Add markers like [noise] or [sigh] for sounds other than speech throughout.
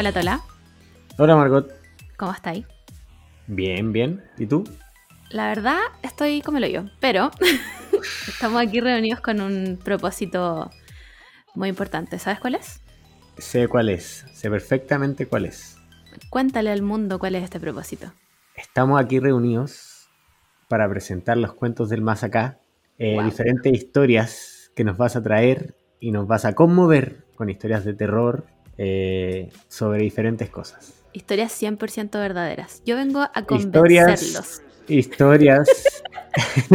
Hola Tola, Hola Margot. ¿cómo estáis? Bien, bien. ¿Y tú? La verdad, estoy como lo yo, pero [laughs] estamos aquí reunidos con un propósito muy importante. ¿Sabes cuál es? Sé cuál es. Sé perfectamente cuál es. Cuéntale al mundo cuál es este propósito. Estamos aquí reunidos para presentar los cuentos del más acá. eh, Wow. Diferentes historias que nos vas a traer y nos vas a conmover con historias de terror eh, sobre diferentes cosas. Historias 100% verdaderas. Yo vengo a Historias- convencerlos. Historias [laughs]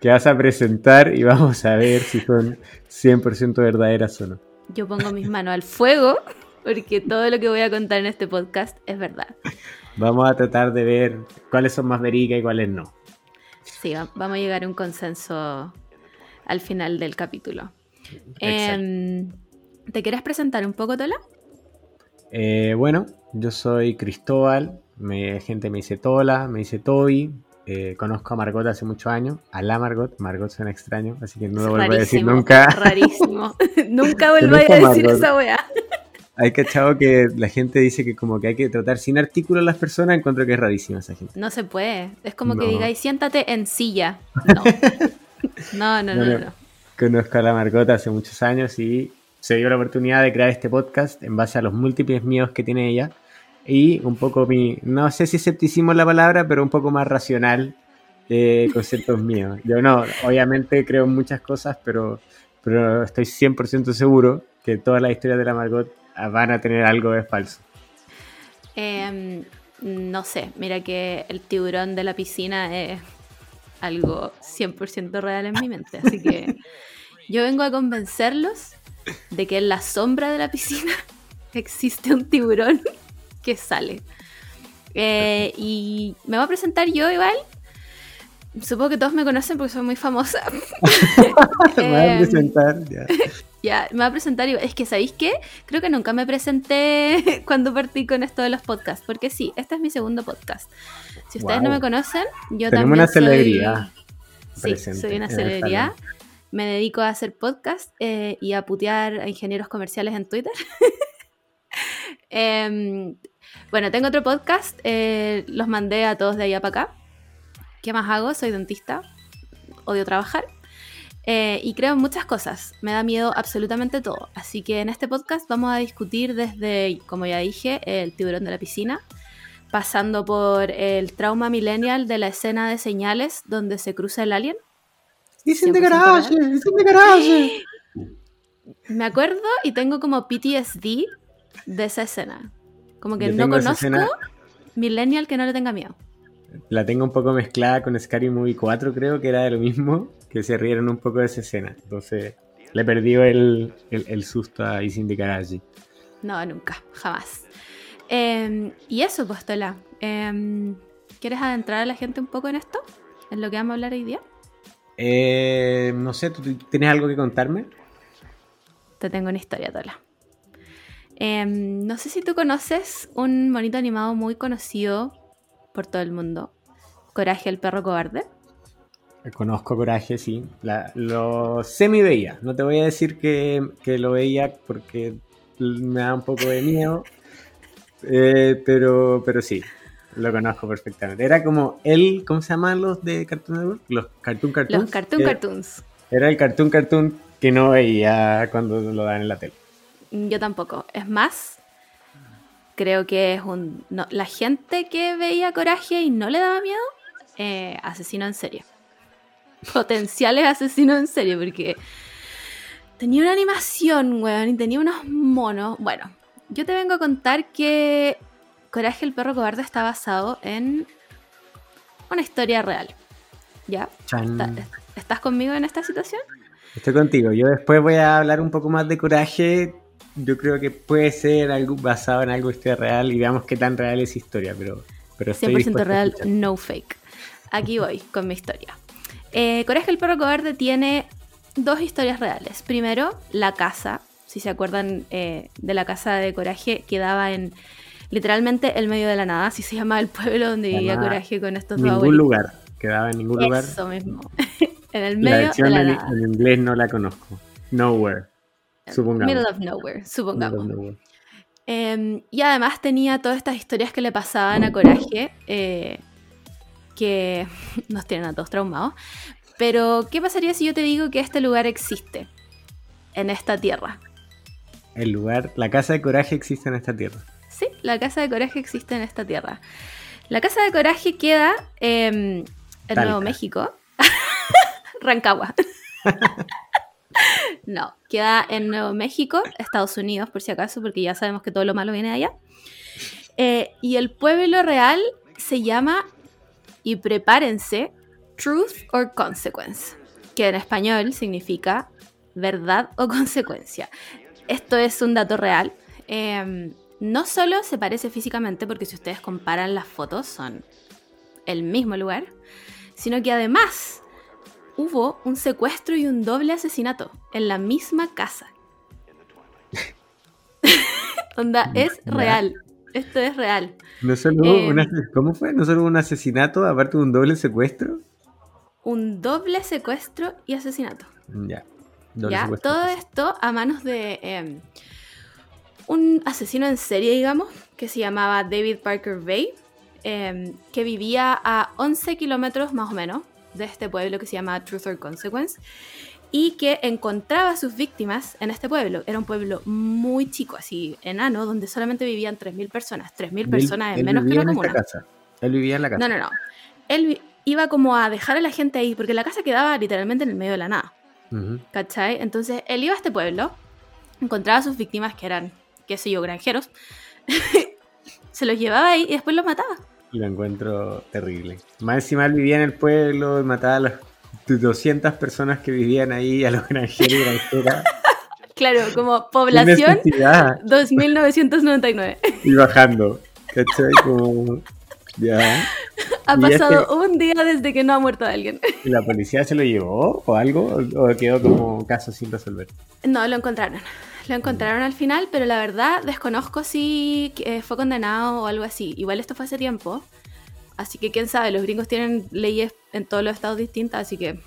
que vas a presentar y vamos a ver si son 100% verdaderas o no. Yo pongo mis manos al fuego porque todo lo que voy a contar en este podcast es verdad. Vamos a tratar de ver cuáles son más verídicas y cuáles no. Sí, va- vamos a llegar a un consenso al final del capítulo. ¿Te quieres presentar un poco, Tola? Eh, bueno, yo soy Cristóbal, me, gente me dice Tola, me dice Toby, eh, conozco a Margot hace muchos años, a la Margot, Margot suena extraño, así que no lo vuelvo a decir nunca. Rarísimo. nunca [laughs] [laughs] vuelvo a decir Margot. esa weá. Hay cachado que la gente dice que como que hay que tratar sin artículo a las personas, encuentro que es rarísima esa gente. No se puede. Es como que No. digáis, siéntate en silla. [laughs] No. No, no, no, no, no. Conozco a la Margot hace muchos años y se dio la oportunidad de crear este podcast en base a los múltiples miedos que tiene ella y un poco mi, no sé si escepticismo es la palabra, pero un poco más racional eh, con ciertos [laughs] miedos. Yo no, obviamente creo en muchas cosas, pero, pero estoy 100% seguro que todas las historias de la Margot van a tener algo de falso. Em, no sé, mira que el tiburón de la piscina es algo 100% real en mi mente. Así que [laughs] yo vengo a convencerlos de que en la sombra de la piscina [laughs] existe un tiburón que sale. Eh, y me voy a presentar yo igual. Supongo que todos me conocen porque soy muy famosa. [laughs] Me voy a Em, presentar, ya. [laughs] Ya, me voy a presentar igual. Es que, ¿sabéis qué? Creo que nunca me presenté cuando partí con esto de los podcasts. Porque sí, este es mi segundo podcast. Si ustedes no Wow. me conocen, yo Tenemos también una soy- celebridad Sí, presente soy una celebridad. Me dedico a hacer podcast eh, y a putear a ingenieros comerciales en Twitter. [laughs] Em, bueno, tengo otro podcast. eh, los mandé a todos de allá para acá. ¿Qué más hago? Soy dentista. Odio trabajar. Eh, y creo en muchas cosas. Me da miedo absolutamente todo. Así que en este podcast vamos a discutir desde, como ya dije, el tiburón de la piscina, pasando por el trauma millennial de la escena de señales donde se cruza el alien. Dicen de 100% garaje, dicen de garaje. [gasps] Me acuerdo y tengo como PTSD de esa escena. Como que Yo no conozco escena- millennial que no le tenga miedo. La tengo un poco mezclada con Scary Movie 4, creo que era de lo mismo, que se rieron un poco de esa escena. Entonces, le perdió el, el, el susto a Isin de Garaji. No, nunca, jamás. Eh, y eso, pues, Tola. eh, ¿Quieres adentrar a la gente un poco en esto? ¿En lo que vamos a hablar hoy día? Eh, no sé, ¿tú tienes algo que contarme? Te tengo una historia, Tola. Eh, no sé si tú conoces un monito animado muy conocido por todo el mundo. Coraje el perro cobarde. Conozco Coraje, sí. La- lo semi veía. No te voy a decir que, que lo veía porque me da un poco de miedo. [laughs] Eh, pero, pero sí, lo conozco perfectamente. Era como el, ¿cómo se llaman los de Cartoon Network? Los Cartoon Cartoons. Los Cartoon Eh, Cartoons. Era el Cartoon Cartoon que no veía cuando lo dan en la tele. Yo tampoco. Es más, creo que es un. no, la gente que veía coraje y no le daba miedo, eh, asesino en serie. [laughs] Potenciales asesinos en serie, porque tenía una animación, weón, y tenía unos monos. Bueno, yo te vengo a contar que Coraje el perro cobarde está basado en una historia real. ¿Ya? Chan. ¿Está- ¿Estás conmigo en esta situación? Estoy contigo. Yo después voy a hablar un poco más de Coraje. Yo creo que puede ser algo basado en algo de historia real y veamos qué tan real es historia, pero, pero estoy 100% dispuesto a real, no fake. Aquí voy con mi historia. Eh, Coraje el perro cobarde tiene dos historias reales. Primero, la casa. Si se acuerdan eh, de la casa de Coraje, quedaba en literalmente el medio de la nada. Así se llamaba el pueblo donde vivía. Coraje con estos dos Ningún lugar. Quedaba en ningún lugar. Eso mismo. [laughs] en el La medio de la en, nada. en inglés no la conozco. Nowhere. Supongamos. Middle of nowhere, supongamos. Middle of nowhere. Em, y además tenía todas estas historias que le pasaban a Coraje, eh, que [laughs] nos tienen a todos traumados. Pero, ¿qué pasaría si yo te digo que este lugar existe en esta tierra? El lugar, la casa de Coraje existe en esta tierra. Sí, la casa de Coraje existe en esta tierra. La casa de Coraje queda em, en Nuevo México. [laughs] Rancagua. [laughs] no, queda en Nuevo México, Estados Unidos, por si acaso, porque ya sabemos que todo lo malo viene de allá. Eh, y el pueblo real se llama, y prepárense, Truth or Consequence, que en español significa verdad o consecuencia. Esto es un dato real. Em, no solo se parece físicamente, porque si ustedes comparan las fotos son el mismo lugar, sino que además hubo un secuestro y un doble asesinato en la misma casa. [laughs] Onda, es real. Esto es real. No solo em, ¿Cómo fue? ¿No solo un asesinato, aparte de un doble secuestro? Un doble secuestro y asesinato. Ya. ya, todo esto a manos de em, un asesino en serie, digamos, que se llamaba David Parker Bay, em, que vivía a 11 kilómetros más o menos de este pueblo que se llama Truth or Consequence y que encontraba a sus víctimas en este pueblo. Era un pueblo muy chico, así enano, donde solamente vivían 3.000 personas. 3.000 personas en menos que una comuna. Casa. Él vivía en la casa. No, no, no. Él iba como a dejar a la gente ahí, porque la casa quedaba literalmente en el medio de la nada. ¿Cachai? Entonces él iba a este pueblo, encontraba a sus víctimas que eran qué sé yo, granjeros, [laughs] se los llevaba ahí y después los mataba. Lo encuentro terrible. Más encima él vivía en el pueblo y mataba a las 200 personas que vivían ahí, a los granjeros y granjeras. [laughs] claro, como población 2999. Y bajando. ¿Cachai? Como. Ya. Ha pasado un día desde que no ha muerto alguien. ¿Y la policía se lo llevó o algo? ¿O quedó como caso sin resolver? No, lo encontraron. Lo encontraron al final, pero la verdad desconozco si eh, fue condenado o algo así. Igual esto fue hace tiempo. Así que quién sabe, los gringos tienen leyes en todos los estados distintas, así que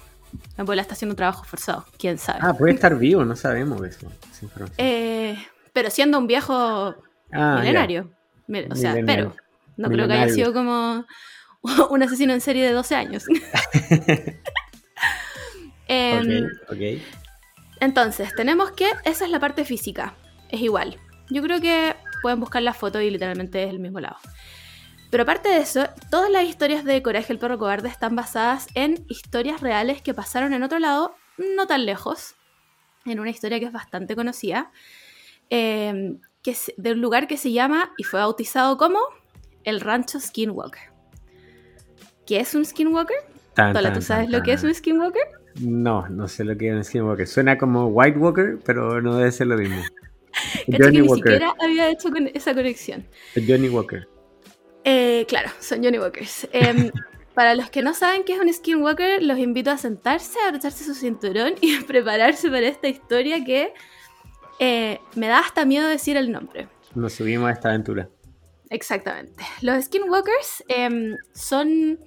la abuela está haciendo trabajo forzado. Quién sabe. Ah, puede estar vivo, no sabemos eso. Eh, pero siendo un viejo ah, milenario. O sea, pero no creo que haya sido como [laughs] un asesino en serie de 12 años. [laughs] [laughs] eh, ok, entonces, tenemos que esa es la parte física. Es igual. Yo creo que pueden buscar la foto y literalmente es el mismo lado. Pero aparte de eso, todas las historias de Coraje el perro cobarde están basadas en historias reales que pasaron en otro lado, no tan lejos, en una historia que es bastante conocida, em, que es de un lugar que se llama y fue bautizado como el Rancho Skinwalker. ¿Qué es un Skinwalker? Tola, ¿tú sabes lo que es un Skinwalker? No, no sé lo que es un Skinwalker. Suena como White Walker, pero no debe ser lo mismo. [laughs] Johnny ni siquiera había hecho esa conexión. Johnny Walker. Eh, claro, son Johnny Walkers. Em, [laughs] para los que no saben qué es un Skinwalker, los invito a sentarse, a abrocharse su cinturón y a [laughs] prepararse para esta historia que eh, me da hasta miedo decir el nombre. Nos subimos a esta aventura. Exactamente. Los Skinwalkers em, son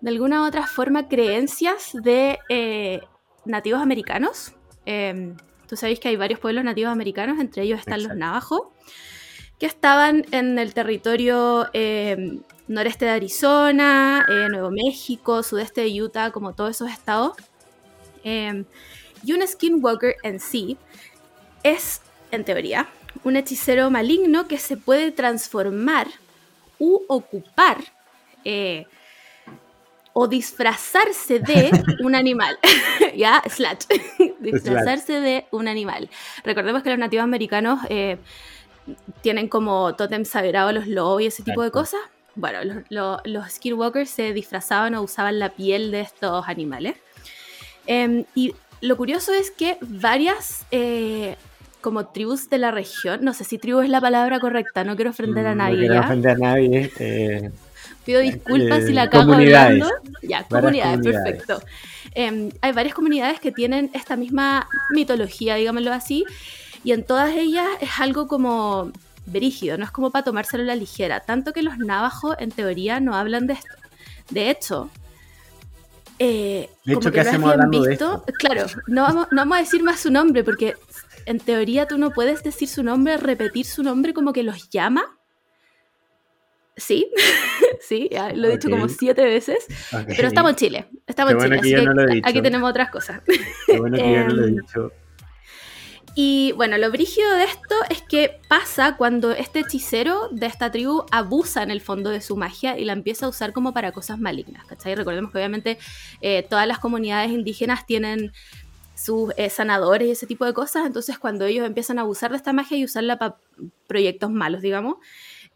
de alguna u otra forma creencias de eh, nativos americanos. Em, tú sabéis que hay varios pueblos nativos americanos, entre ellos están los navajos, que estaban en el territorio em, noreste de Arizona, eh, Nuevo México, sudeste de Utah, como todos esos estados. Em, y un skinwalker en sí es, en teoría, un hechicero maligno que se puede transformar u ocupar eh, o disfrazarse de [laughs] un animal. [laughs] ¿Ya? Slash. disfrazarse de un animal. Recordemos que los nativos americanos eh, tienen como tótem sagrado los lobos y ese tipo de cosas. Bueno, los, skinwalkers se disfrazaban o usaban la piel de estos animales. Em, y lo curioso es que varias eh, como tribus de la región, no sé si tribu es la palabra correcta, no quiero ofender a nadie. No quiero ofender a nadie. Eh, Pido disculpas si la acabo hablando. Ya, comunidades, perfecto. Em, hay varias comunidades que tienen esta misma mitología, digámoslo así, y en todas ellas es algo como brígido, no es como para tomárselo a la ligera, tanto que los navajos en teoría no hablan de esto. De hecho, eh, de hecho, ¿qué hacemos hablando de esto? Claro, no vamos, no vamos a decir más su nombre porque en teoría tú no puedes decir su nombre, repetir su nombre como que los llama. Sí, [laughs] sí, ya lo he dicho como siete veces. Pero estamos en Chile, estamos en Chile, así que no aquí dicho. tenemos otras cosas. Qué bueno que yo no lo he [laughs] Em, dicho. Y bueno, lo brígido de esto es que pasa cuando este hechicero de esta tribu abusa en el fondo de su magia y la empieza a usar como para cosas malignas, ¿cachai? Recordemos que obviamente eh, todas las comunidades indígenas tienen sus eh, sanadores y ese tipo de cosas, entonces cuando ellos empiezan a abusar de esta magia y usarla para proyectos malos, digamos,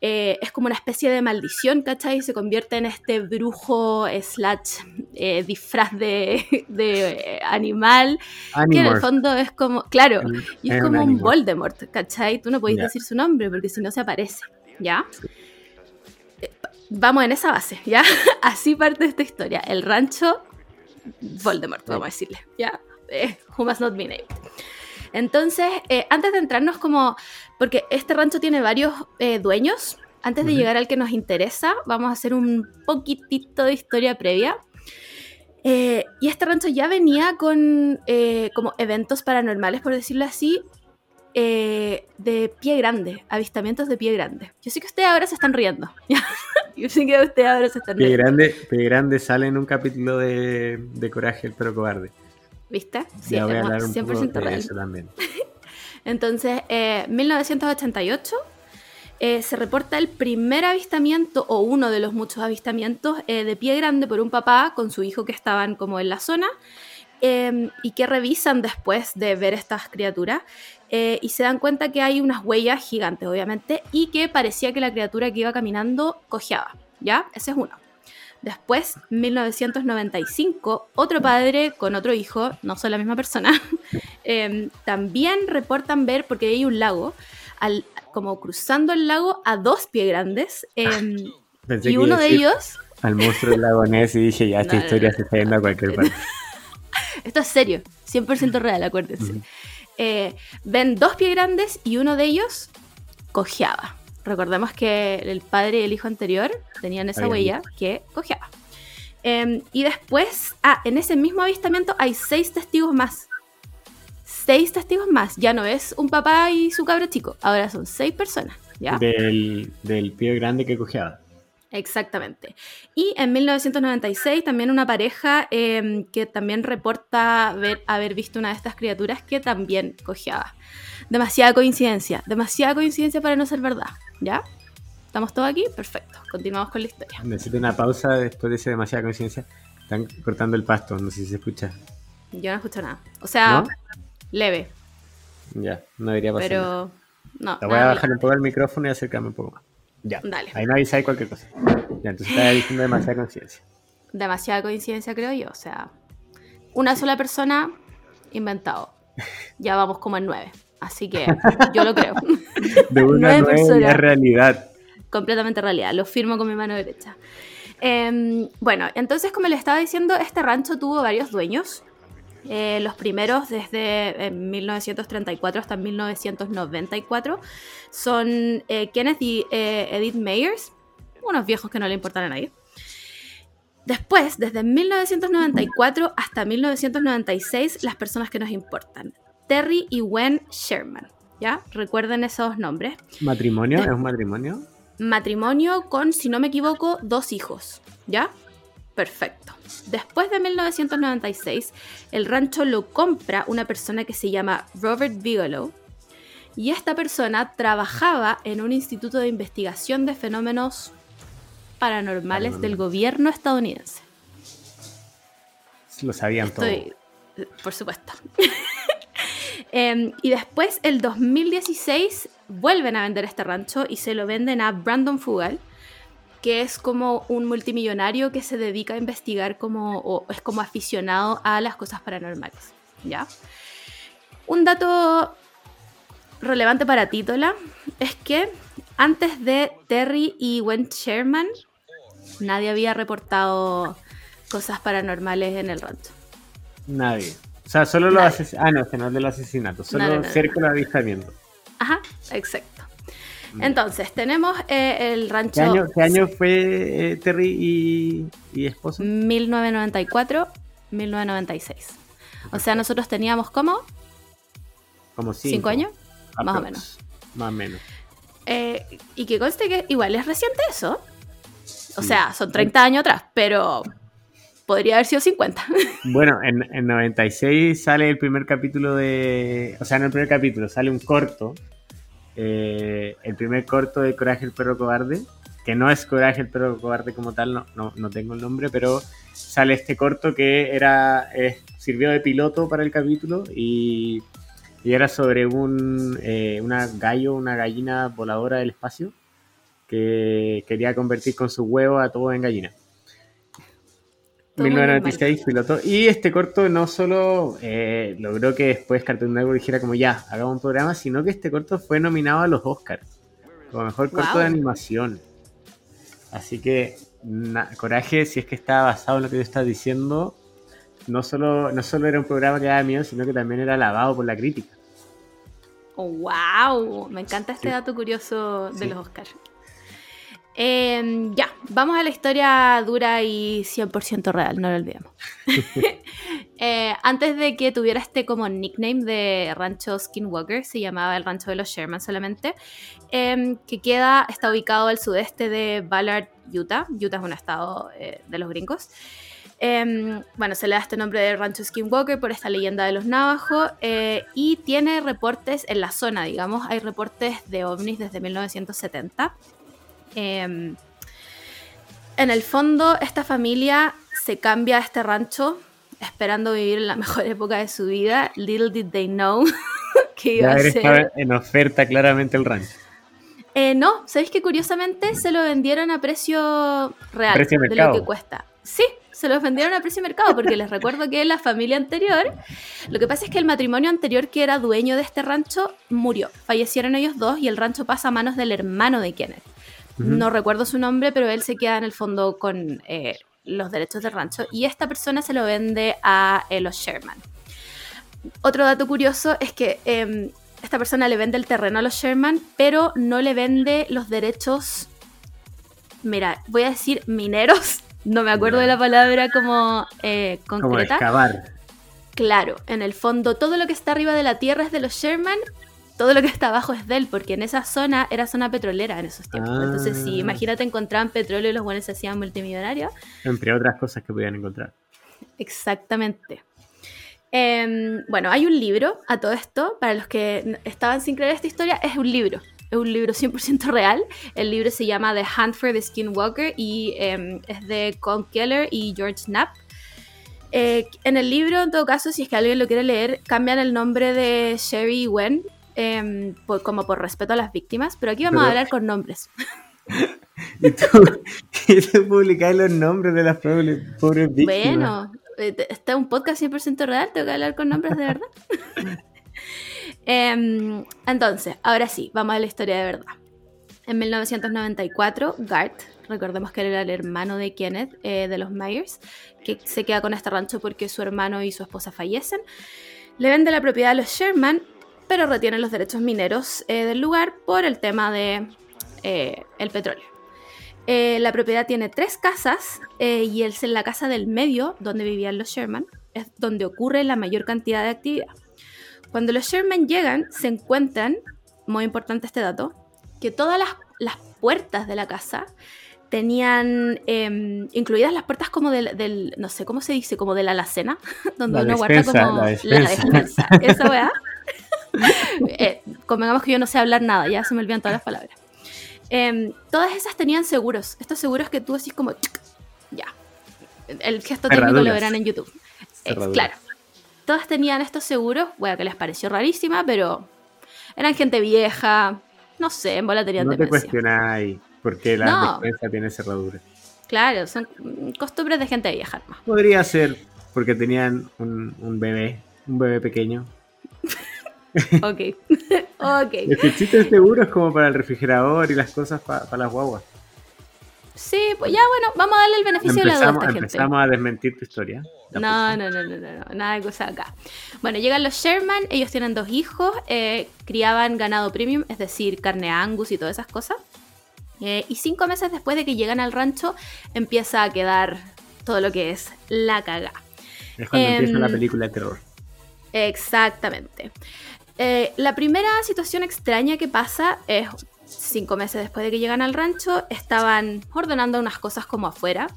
eh, es como una especie de maldición, ¿cachai? Se convierte en este brujo slash eh, disfraz de, [laughs] de, eh, animal, que en el fondo es como, claro, y es como un. Voldemort, ¿cachai? Tú no podés Ya. decir su nombre porque si no se aparece, ¿ya? Vamos en esa base, ¿ya? [laughs] Así parte esta historia. El rancho Voldemort, vamos a decirle, ¿ya? Eh, who must not be named. Entonces, eh, antes de entrarnos como, porque este rancho tiene varios eh, dueños, antes de llegar al que nos interesa, vamos a hacer un poquitito de historia previa. Eh, y este rancho ya venía con eh, como eventos paranormales, por decirlo así, eh, de pie grande, avistamientos de pie grande. Yo sé que ustedes ahora se están riendo. [laughs] Yo sé que ustedes ahora se están Pie riendo. grande, Pie grande sale en un capítulo de, de Coraje, el perro cobarde. ¿Viste? Sí, ya voy a es hablar un poco 100% de real. eso también. [laughs] Entonces, eh, 1988 eh, se reporta el primer avistamiento o uno de los muchos avistamientos eh, de pie grande por un papá con su hijo que estaban como en la zona eh, y que revisan después de ver estas criaturas eh, y se dan cuenta que hay unas huellas gigantes, obviamente, y que parecía que la criatura que iba caminando cojeaba. ¿Ya? Ese es uno. Después, 1995, otro padre con otro hijo, no son la misma persona, [laughs] eh, también reportan ver, porque hay un lago, al, como cruzando el lago a dos pies grandes, eh, Pensé y uno de ellos, Al monstruo del lago Ness y dije, ya, esta No, historia no. se está yendo a cualquier parte. [laughs] esto es serio, 100% real, acuérdense, eh, ven dos pies grandes y uno de ellos cojeaba. Recordemos que el padre y el hijo anterior tenían esa Habían huella que cojeaba. Eh, y después, ah, en ese mismo avistamiento hay seis testigos más. Seis testigos más. Ya no es un papá y su cabro chico. Ahora son seis personas. ¿ya? Del, del pie grande que cojeaba. Exactamente. Y en 1996 también una pareja eh, que también reporta ver, haber visto una de estas criaturas que también cojeaba. Demasiada coincidencia, demasiada coincidencia para no ser verdad. ¿Ya? ¿Estamos todos aquí? Perfecto. Continuamos con la historia. Necesito una pausa después de esa demasiada conciencia. Están cortando el pasto, no sé si se escucha. Yo no escucho nada. O sea, ¿No? leve, Ya, no debería pasar. pero no. Te voy a bajar un poco el micrófono y acercarme un poco más. Ya. Dale. Ahí me avisáis cualquier cosa. Ya, entonces estaba diciendo demasiada conciencia. demasiada coincidencia, creo yo. O sea, una sola persona inventado. Ya vamos como en nueve. Así que yo lo creo. [laughs] De una nueva personas. realidad. Completamente realidad. Lo firmo con mi mano derecha. Em, bueno, entonces, como les estaba diciendo, este rancho tuvo varios dueños. Eh, los primeros, desde eh, 1934 hasta 1994, son eh, Kenneth y eh, Edith Meyers, unos viejos que no le importan a nadie. Después, desde 1994 hasta 1996, las personas que nos importan. Terry y Gwen Sherman. ¿Ya? Recuerden esos nombres. ¿Matrimonio? De- ¿Es un matrimonio? Matrimonio con, si no me equivoco, dos hijos. ¿Ya? Perfecto. Después de 1996, el rancho lo compra una persona que se llama Robert Bigelow. Y esta persona trabajaba en un instituto de investigación de fenómenos paranormales Paranormal. del gobierno estadounidense. Lo sabían Estoy, eh, por supuesto. [laughs] Em, y después, el 2016, vuelven a vender este rancho y se lo venden a Brandon Fugal, que es como un multimillonario que se dedica a investigar como, o es como aficionado a las cosas paranormales. ¿Ya? Un dato relevante para Títola es que antes de Terry y Gwen Sherman, nadie había reportado cosas paranormales en el rancho. Nadie. O sea, solo los asesinatos. Ah, no, este no es del asesinato. Solo No, no, no, cerca del avistamiento. Ajá, exacto. Entonces, tenemos eh, el rancho ¿Qué año, qué año fue eh, Terry y, y esposo? 1994, 1996. O sea, nosotros teníamos como Como cinco. ¿Cinco años? Más o menos. Más o menos. Eh, y que conste que igual es reciente eso. O Sí. sea, son 30 años atrás, pero podría haber sido 50. [laughs] Bueno, en, en 96 sale el primer capítulo de. O sea, no el primer capítulo, sale un corto. eh, el primer corto de Coraje el perro cobarde. Que no es Coraje el perro cobarde como tal, no, no, tengo el nombre, pero sale este corto que era. eh, sirvió de piloto para el capítulo y, y era sobre un eh, una gallo, una gallina voladora del espacio que quería convertir con su huevo a todo en gallina. Todo muy 1996 piloto. Y este corto no solo eh, logró que después Cartoon Network dijera como ya, hagamos un programa, sino que este corto fue nominado a los Oscars como mejor corto Wow. de animación. Así que, na- coraje, si es que está basado en lo que tú estás diciendo, no solo, no solo era un programa que daba miedo, sino que también era alabado por la crítica. ¡Wow! Me encanta este Sí. dato curioso de Sí. los Oscars. Eh, ya, vamos a la historia dura y 100% real, no lo olvidemos. [laughs] Eh, antes de que tuviera este como nickname de rancho Skinwalker, se llamaba el rancho de los Sherman solamente, em, que queda, está ubicado al sudeste de Ballard, Utah. Utah es un estado eh, de los gringos. Em, bueno, se le da este nombre de rancho Skinwalker por esta leyenda de los navajos eh, y tiene reportes en la zona, digamos, hay reportes de ovnis desde 1970. Em, en el fondo, esta familia se cambia a este rancho esperando vivir en la [laughs] mejor época de su vida. Little did they know [laughs] que iba a ser... estaba en oferta claramente el rancho. Eh, no, ¿sabéis que curiosamente se lo vendieron a precio real Precio de mercado. lo que cuesta? Sí, se los vendieron a precio mercado porque les recuerdo que la familia anterior, lo que pasa es que el matrimonio anterior que era dueño de este rancho murió. Fallecieron ellos dos y el rancho pasa a manos del hermano de Kenneth. No recuerdo su nombre, pero él se queda en el fondo con eh, los derechos del rancho y esta persona se lo vende a eh, los Sherman. Otro dato curioso es que em, esta persona le vende el terreno a los Sherman, pero no le vende los derechos, mira, voy a decir mineros, [laughs] no me acuerdo de la palabra como eh, Como concreta. excavar. Claro, en el fondo todo lo que está arriba de la tierra es de los Sherman, todo lo que está abajo es de él, porque en esa zona era zona petrolera en esos tiempos. Entonces, si Ah. imagínate encontraban petróleo y los buenos se hacían multimillonarios. Entre otras cosas que podían encontrar. Exactamente. Em, bueno, hay un libro a todo esto, para los que estaban sin creer esta historia, es un libro. Es un libro 100% real. El libro se llama The Hunt for the Skinwalker y em, es de Con Keller y George Knapp. Eh, en el libro, en todo caso, si es que alguien lo quiere leer, cambian el nombre de Sherry y Por- como por respeto a las víctimas, pero aquí vamos a hablar con nombres. [laughs] Y tú, [laughs] y tú publicáis los nombres de las pobres, pobres víctimas. Bueno, eh, está es un podcast 100% real, tengo que hablar con nombres de verdad. [laughs] Em, entonces, ahora sí, vamos a la historia de verdad. En 1994, Gart, recordemos que era el hermano de Kenneth, eh, de los Myers, que se queda con este rancho porque su hermano y su esposa fallecen, le vende la propiedad a los Sherman, pero retiene los derechos mineros eh, del lugar por el tema de eh, el petróleo. Eh, la propiedad tiene tres casas eh, y es en la casa del medio, donde vivían los Sherman, es donde ocurre la mayor cantidad de actividad. Cuando los Sherman llegan, se encuentran, muy importante este dato, que todas las, las puertas de la casa tenían em, incluidas las puertas como del, del- no sé cómo se dice, como de la alacena, [laughs] donde La uno guarda despensa, como la despensa. despensa, esa weá. [laughs] [laughs] Eh, convengamos que yo no sé hablar nada, ya se me olvidan todas las palabras. Em, todas esas tenían seguros, estos seguros que tú decís como, "Chic", ya, el gesto técnico lo verán en YouTube. Eh, claro, todas tenían estos seguros, bueno, que les pareció rarísima, pero eran gente vieja, no sé, en bola tenían No te demencia. cuestionáis por qué la No. despensa tiene cerradura. Claro, son costumbres de gente vieja. Podría ser porque tenían un, un bebé, un bebé pequeño. Ok, [laughs] ok. Es que existen seguros como para el refrigerador y las cosas para las guaguas. Sí, pues ya bueno, vamos a darle el beneficio de la duda a Empezamos, gente. empezamos a desmentir tu historia. No, no, no, no, no, no, nada de cosa acá. Bueno, llegan los Sherman, ellos tienen dos hijos, eh, criaban ganado premium, es decir, carne angus y todas esas cosas. Eh, y cinco meses después de que llegan al rancho, empieza a quedar todo lo que es la caga. Es cuando empieza la em, película de terror. Exactamente. Eh, la primera situación extraña que pasa es cinco meses después de que llegan al rancho, estaban ordenando unas cosas como afuera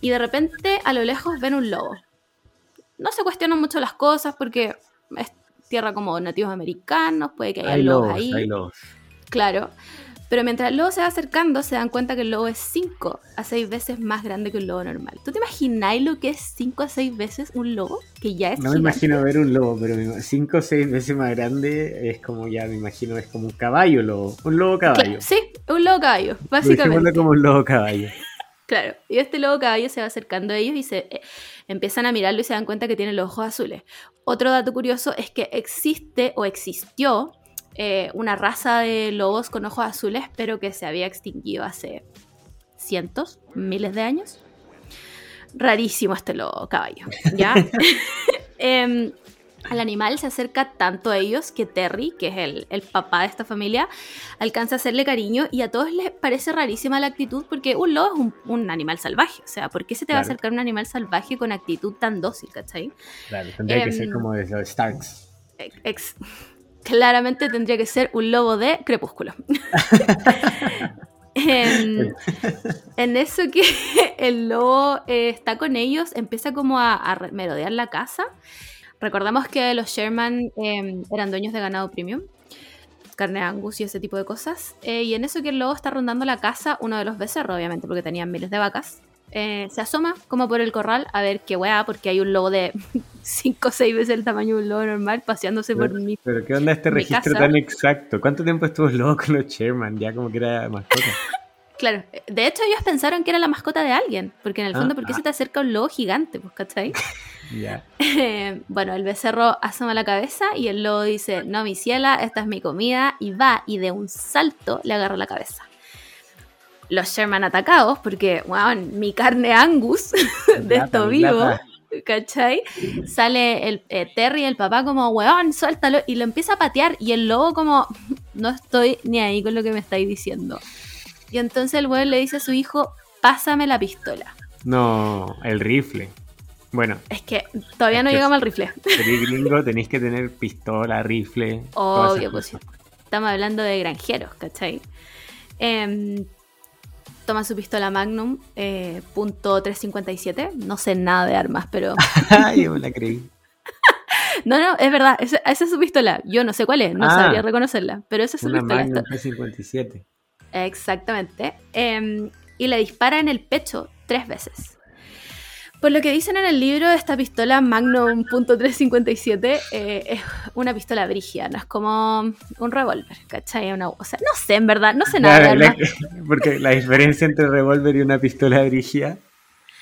y de repente a lo lejos ven un lobo. No se cuestionan mucho las cosas porque es tierra como nativos americanos, puede que haya Hay lobos lobos, ahí. hay lobos. Claro. Pero mientras el lobo se va acercando, se dan cuenta que el lobo es 5 a 6 veces más grande que un lobo normal. ¿Tú te imagináis lo que es 5 a 6 veces un lobo? Que ya es No me imagino ver un lobo, pero me- cinco o seis veces más grande es como ya me imagino, es como un caballo lobo. Un lobo caballo. Sí, un lobo caballo, básicamente. como un lobo caballo. [laughs] Claro. Y este lobo caballo se va acercando a ellos y se eh, empiezan a mirarlo y se dan cuenta que tiene los ojos azules. Otro dato curioso es que existe o existió eh, una raza de lobos con ojos azules, pero que se había extinguido hace cientos, miles de años. Rarísimo este lobo caballo, ¿ya? [laughs] Em, al animal se acerca tanto a ellos que Terry, que es el, el papá de esta familia, alcanza a hacerle cariño y a todos les parece rarísima la actitud porque un lobo es un, un animal salvaje. O sea, ¿por qué se te va a acercar un animal salvaje con actitud tan dócil, cachai? Claro, tendría que ser Em, como de los Starks. Ex- claramente tendría que ser un lobo de crepúsculo. [laughs] en, en eso que [laughs] el lobo eh, está con ellos, empieza como a, merodear la casa. Recordamos que los Sherman eh, eran dueños de ganado premium, carne angus y ese tipo de cosas. Eh, y en eso que el lobo está rondando la casa, uno de los becerros, obviamente, porque tenían miles de vacas, eh, se asoma como por el corral a ver qué weá, porque hay un lobo de [laughs] 5 o 6 veces el tamaño de un lobo normal paseándose por mi Pero ¿qué onda este registro casa. tan exacto? ¿Cuánto tiempo estuvo el lobo con los Sherman? Ya como que era mascota. [laughs] Claro, de hecho ellos pensaron que era la mascota de alguien, porque en el Ah, fondo, ¿por qué ah. se te acerca un lobo gigante? Pues, ¿cachai? [laughs] ya. Eh, bueno, el becerro asoma la cabeza y el lobo dice, no, mi ciela, esta es mi comida, y va y de un salto le agarra la cabeza. Los Sherman atacados, porque, weón, mi carne angus [laughs] de Plata, esto vivo, plata. ¿cachai? Sale el eh, Terry, el papá, como, weón, suéltalo, y lo empieza a patear, y el lobo como, no estoy ni ahí con lo que me estáis diciendo. Y entonces el weón le dice a su hijo, pásame la pistola. No, el rifle. Bueno, Es que todavía no que llegamos al rifle. gringo, tenéis que tener pistola, rifle. Obvio, pues cosas. estamos hablando de granjeros, ¿cachai? Em, toma su pistola Magnum, eh, punto 357. No sé nada de armas, pero. [laughs] Ay, yo me la creí. [laughs] No, no, es verdad, esa, esa es su pistola. Yo no sé cuál es, no Ah. sabría reconocerla, pero esa es su Una pistola. Magnum Esto- 357. Exactamente. Em, y le dispara en el pecho tres veces. Por lo que dicen en el libro, esta pistola Magnum .357 eh, es una pistola brígida, no es como un revólver, ¿cachai? Una, o sea, no sé, en verdad, no sé nada la- armas. porque la diferencia entre revólver y una pistola brígida,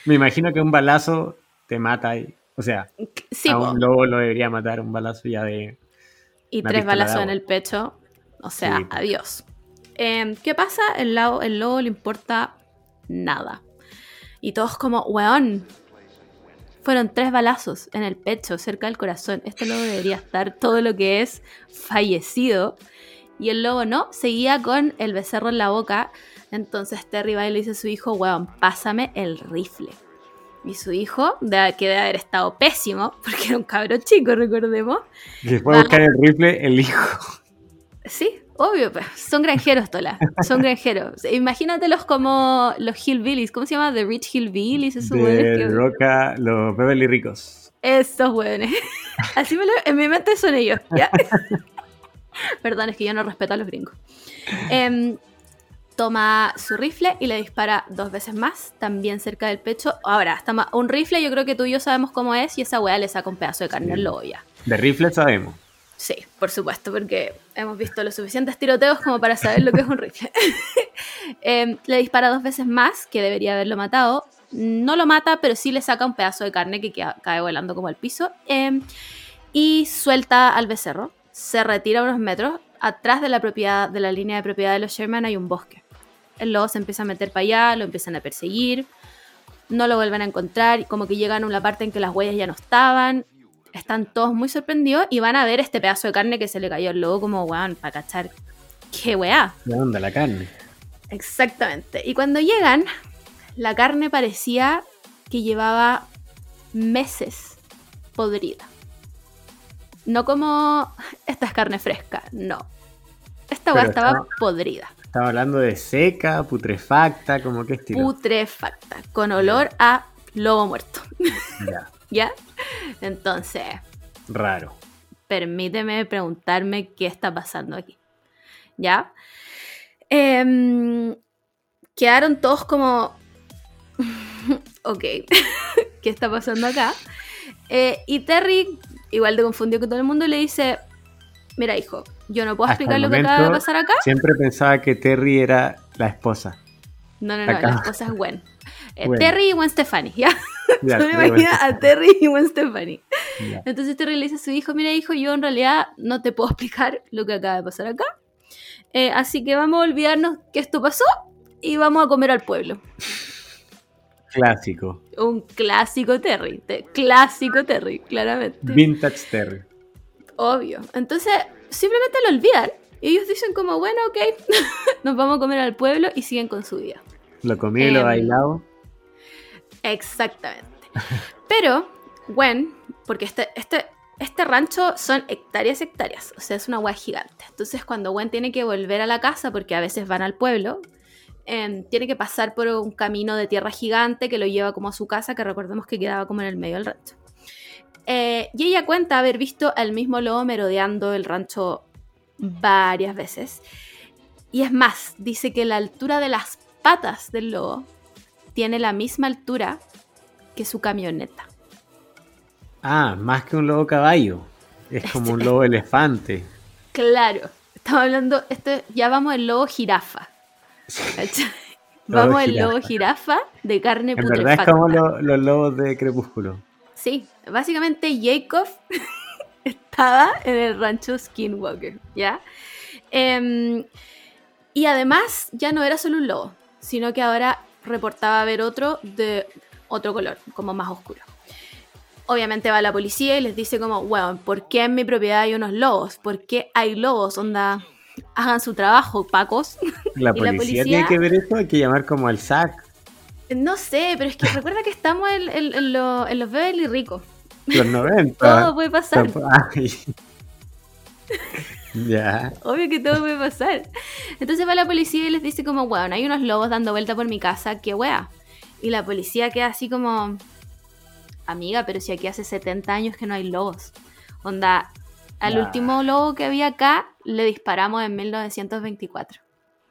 me imagino que un balazo te mata ahí. O sea, Sí, a po. un lobo lo debería matar un balazo ya de... y tres balazos en el pecho, o sea, Sí. adiós. Em, ¿Qué pasa? El, el lobo le importa nada. Y todos como, weón, fueron tres balazos en el pecho, cerca del corazón. Este lobo debería estar todo lo que es fallecido. Y el lobo no, seguía con el becerro en la boca. Entonces Terry va y le dice a su hijo, weón, pásame el rifle. Y su hijo, de, que debe haber estado pésimo, [laughs] porque era un cabro chico, recordemos. Después de buscar el rifle, el hijo. Sí, obvio, son granjeros, Tola. Son [laughs] granjeros. Imagínatelos como los Hillbillies. ¿Cómo se llama? The Rich Hillbillies. Esos De hueones que- Roca, los Beverly Ricos. Esos hueones. [laughs] Así me lo... En mi mente son ellos, ¿ya? [laughs] Perdón, es que yo no respeto a los gringos. Em, toma su rifle y le dispara dos veces más, también cerca del pecho. Ahora, hasta un rifle yo creo que tú y yo sabemos cómo es y esa hueá le saca un pedazo de carne al lobo ya. De rifle sabemos. Sí, por supuesto, porque hemos visto los suficientes tiroteos como para saber lo que es un rifle. [laughs] Em, le dispara dos veces más, que debería haberlo matado. No lo mata, pero sí le saca un pedazo de carne que cae volando como al piso. Em, y suelta al becerro. Se retira unos metros. Atrás de la propiedad, de la línea de propiedad de los Sherman hay un bosque. El lobo se empieza a meter para allá, lo empiezan a perseguir. No lo vuelven a encontrar, como que llegan a una parte en que las huellas ya no estaban están todos muy sorprendidos y van a ver este pedazo de carne que se le cayó al lobo como, weón, para cachar qué weá. ¿De dónde la carne? Exactamente. Y cuando llegan, la carne parecía que llevaba meses podrida. No como esta es carne fresca, no. Esta weá estaba estaba- podrida, Estaba hablando de seca, putrefacta, como qué estilo. putrefacta, con olor a lobo muerto. Ya, [laughs] ¿Ya? Entonces, raro. permíteme preguntarme qué está pasando aquí. ¿Ya? Em, quedaron todos como... [laughs] ok, [laughs] ¿qué está pasando acá? Eh, y Terry, igual de confundido que todo el mundo, le dice, mira hijo, yo no puedo explicar lo que acaba de pasar acá. Siempre pensaba que Terry era la esposa. No, no, no, acá. las cosas Gwen. Eh. Terry y Gwen Stefani, ¿ya? [laughs] Ya, Tú me bueno, a Terry y Gwen Stefani. ya. Entonces Terry le dice a su hijo, mira hijo, yo en realidad no te puedo [laughs] explicar lo que acaba de pasar acá. Eh, así que vamos a olvidarnos que esto pasó y vamos a comer al pueblo. Clásico. Un clásico Terry, te- clásico Terry, claramente. Vintage Terry. Obvio. Entonces simplemente lo olvidan. Y ellos dicen como, bueno, ok, [laughs] nos vamos a comer al pueblo y siguen con su vida. Lo comí y lo Em, bailado. Exactamente. Pero Gwen, porque este, este, este rancho son hectáreas, hectáreas, o sea, es una hueá gigante. Entonces cuando Gwen tiene que volver a la casa, porque a veces van al pueblo, em, tiene que pasar por un camino de tierra gigante que lo lleva como a su casa, que recordemos que quedaba como en el medio del rancho. Eh, y ella cuenta haber visto al mismo lobo merodeando el rancho varias veces. Y es más, dice que la altura de las patas del lobo tiene la misma altura que su camioneta. Ah, más que un lobo caballo. Es como un lobo [laughs] elefante. Claro, estamos hablando, esto, ya vamos el lobo jirafa. [laughs] vamos el lobo jirafa. de carne En verdad es putrefacta. como lo- los lobos de Crepúsculo. Sí, básicamente Jacob [laughs] estaba en el rancho Skinwalker, ¿ya? Em, y además ya no era solo un lobo, sino que ahora reportaba ver otro de otro color, como más oscuro. Obviamente va la policía y les dice como, bueno, ¿por qué en mi propiedad hay unos lobos? ¿Por qué hay lobos? Onda, hagan su trabajo, pacos. [laughs] La ¿Y policía, la policía? tiene que ver eso, hay que llamar como al SAC. No sé, pero es que [laughs] recuerda que estamos en, en- en lo- en los Beverly Ricos. Los 90. [laughs] Todo puede pasar. Ya. Obvio que todo puede pasar. Entonces va la policía y les dice como, bueno, hay unos lobos dando vuelta por mi casa, qué wea. Y la policía queda así como, amiga, pero si aquí hace 70 años que no hay lobos. Onda, al Ya. último lobo que había acá le disparamos en 1924.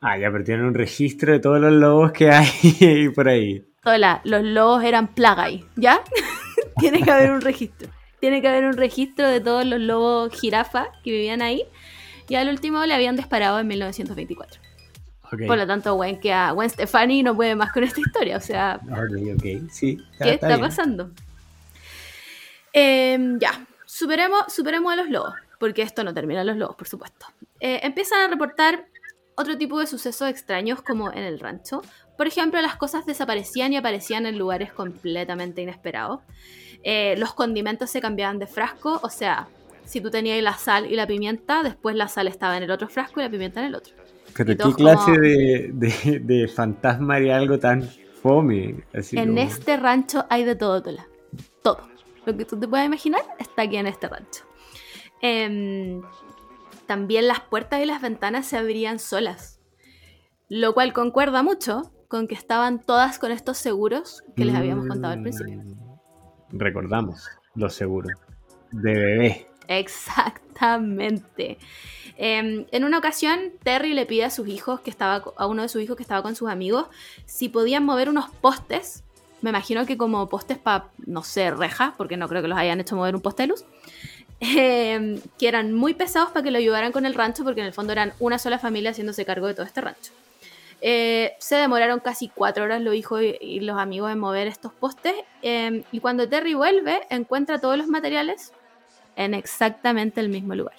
Ah, ya, pero tienen un registro de todos los lobos que hay [laughs] por ahí. Hola, los lobos eran plaga ahí, ¿ya? [laughs] Tiene que haber un registro. Tiene que haber un registro de todos los lobos jirafa que vivían ahí. Y al último le habían disparado en 1924. Ok. Por lo tanto, Gwen, que a Gwen Stefani no puede más con esta historia. O sea, Ok, ok. Sí. ¿qué está, pasando? Em, ya, superemos, superemos a los lobos, porque esto no termina en los lobos, por supuesto. Eh, empiezan a reportar otro tipo de sucesos extraños como en el rancho. Por ejemplo, las cosas desaparecían y aparecían en lugares completamente inesperados. Eh, los condimentos se cambiaban de frasco, o sea, si tú tenías la sal y la pimienta, después la sal estaba en el otro frasco y la pimienta en el otro. Pero qué clase como- de, de, de fantasma haría algo tan fome. Así En como- este rancho hay de todo, Tola. Todo. Lo que tú te puedas imaginar está aquí en este rancho. Em, también las puertas y las ventanas se abrían solas. Lo cual concuerda mucho con que estaban todas con estos seguros que les habíamos contado al principio. Mm, Recordamos, lo seguro. De bebé. Exactamente. Em, en una ocasión, Terry le pide a sus hijos que estaba a uno de sus hijos que estaba con sus amigos si podían mover unos postes. Me imagino que como postes para, no sé, rejas, porque no creo que los hayan hecho mover un poste de luz. em, que eran muy pesados para que lo ayudaran con el rancho, porque en el fondo eran una sola familia haciéndose cargo de todo este rancho. Eh, se demoraron casi cuatro horas los hijos y, y los amigos en mover estos postes. em, y cuando Terry vuelve, encuentra todos los materiales en exactamente el mismo lugar.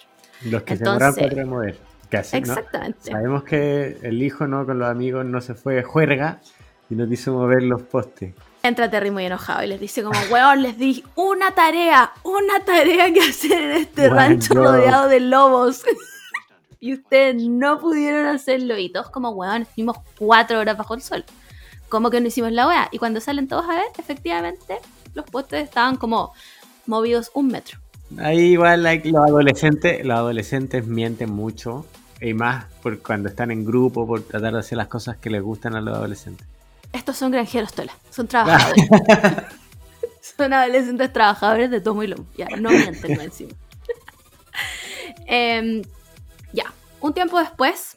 Los que Entonces- se en mover. ¿no? Exactamente. Sabemos que el hijo no con los amigos no se fue de juerga y nos hizo mover los postes. Entra Terry muy enojado y les dice como, weón, les di una tarea, una tarea que hacer en este rancho job." rodeado de lobos. [laughs] y ustedes no pudieron hacerlo. Y todos como, weón, estuvimos cuatro horas bajo el sol. ¿Cómo que no hicimos la weá? Y cuando salen todos a ver, efectivamente, los postes estaban como movidos un metro. Ahí igual los adolescentes, los adolescentes mienten mucho y más por cuando están en grupo, por tratar de hacer las cosas que les gustan a los adolescentes. Estos son granjeros, Tola, son trabajadores. [laughs] son adolescentes trabajadores de tomo y lomo. Ya, no mienten no encima. [laughs] Em, ya, un tiempo después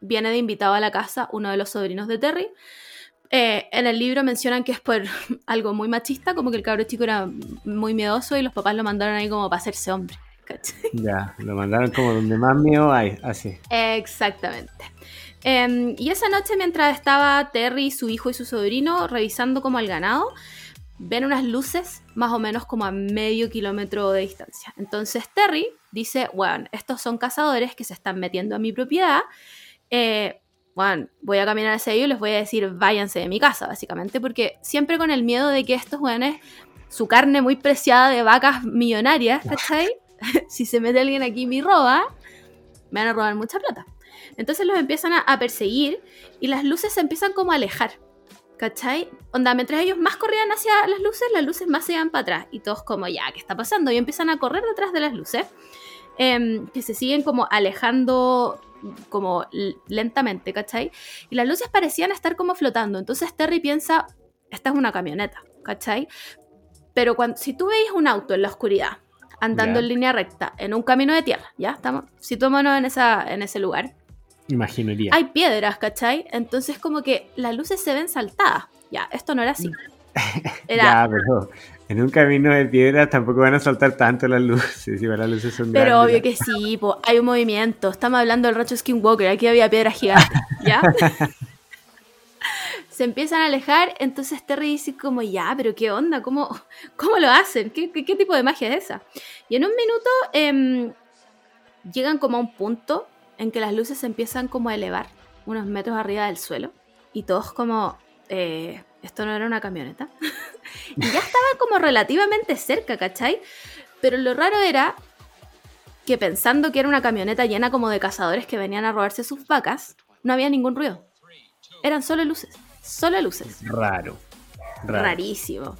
viene de invitado a la casa uno de los sobrinos de Terry. Eh, en el libro mencionan que es por [laughs] algo muy machista, como que el cabro chico era muy miedoso y los papás lo mandaron ahí como para hacerse hombre. Ya, lo mandaron como donde más miedo hay, así. Exactamente. Em, y esa noche, mientras estaba Terry, su hijo y su sobrino revisando como el ganado, ven unas luces más o menos como a medio kilómetro de distancia. Entonces Terry dice, bueno, estos son cazadores que se están metiendo a mi propiedad. Eh, bueno, voy a caminar hacia ellos y les voy a decir, váyanse de mi casa, básicamente, porque siempre con el miedo de que estos weones, su carne muy preciada de vacas millonarias, ¿cachai? [laughs] si se mete alguien aquí y me roba, me van a robar mucha plata. Entonces los empiezan a, perseguir y las luces se empiezan como a alejar. ¿Cachai? Onda, mientras ellos más corrían hacia las luces, las luces más se iban para atrás. Y todos como, ya, ¿qué está pasando? Y empiezan a correr detrás de las luces. Em, que se siguen como alejando como lentamente, ¿cachai? Y las luces parecían estar como flotando. Entonces Terry piensa, esta es una camioneta, ¿cachai? Pero cuando, si tú veis un auto en la oscuridad, andando en línea recta, en un camino de tierra, ¿ya? Estamos, situémonos en, esa, en ese lugar. Imaginaría. Hay piedras, ¿cachai? Entonces como que las luces se ven saltadas. Ya, esto no era así. [laughs] ya, pero en un camino de piedras tampoco van a saltar tanto las luces, [laughs] si las luces son Pero obvio que sí, hay un movimiento. Estamos hablando del Rocho Skinwalker, aquí había piedras gigantes, ¿ya? [laughs] se empiezan a alejar, entonces Terry dice como, ya, pero ¿qué onda? ¿Cómo, cómo lo hacen? ¿Qué, ¿Qué, tipo de magia es esa? Y en un minuto em, llegan como a un punto en que las luces se empiezan como a elevar unos metros arriba del suelo y todos como, eh, esto no era una camioneta. [laughs] y ya estaba como relativamente cerca, ¿cachai? Pero lo raro era que pensando que era una camioneta llena como de cazadores que venían a robarse sus vacas, no había ningún ruido. Eran solo luces, solo luces. Raro. Rarísimo.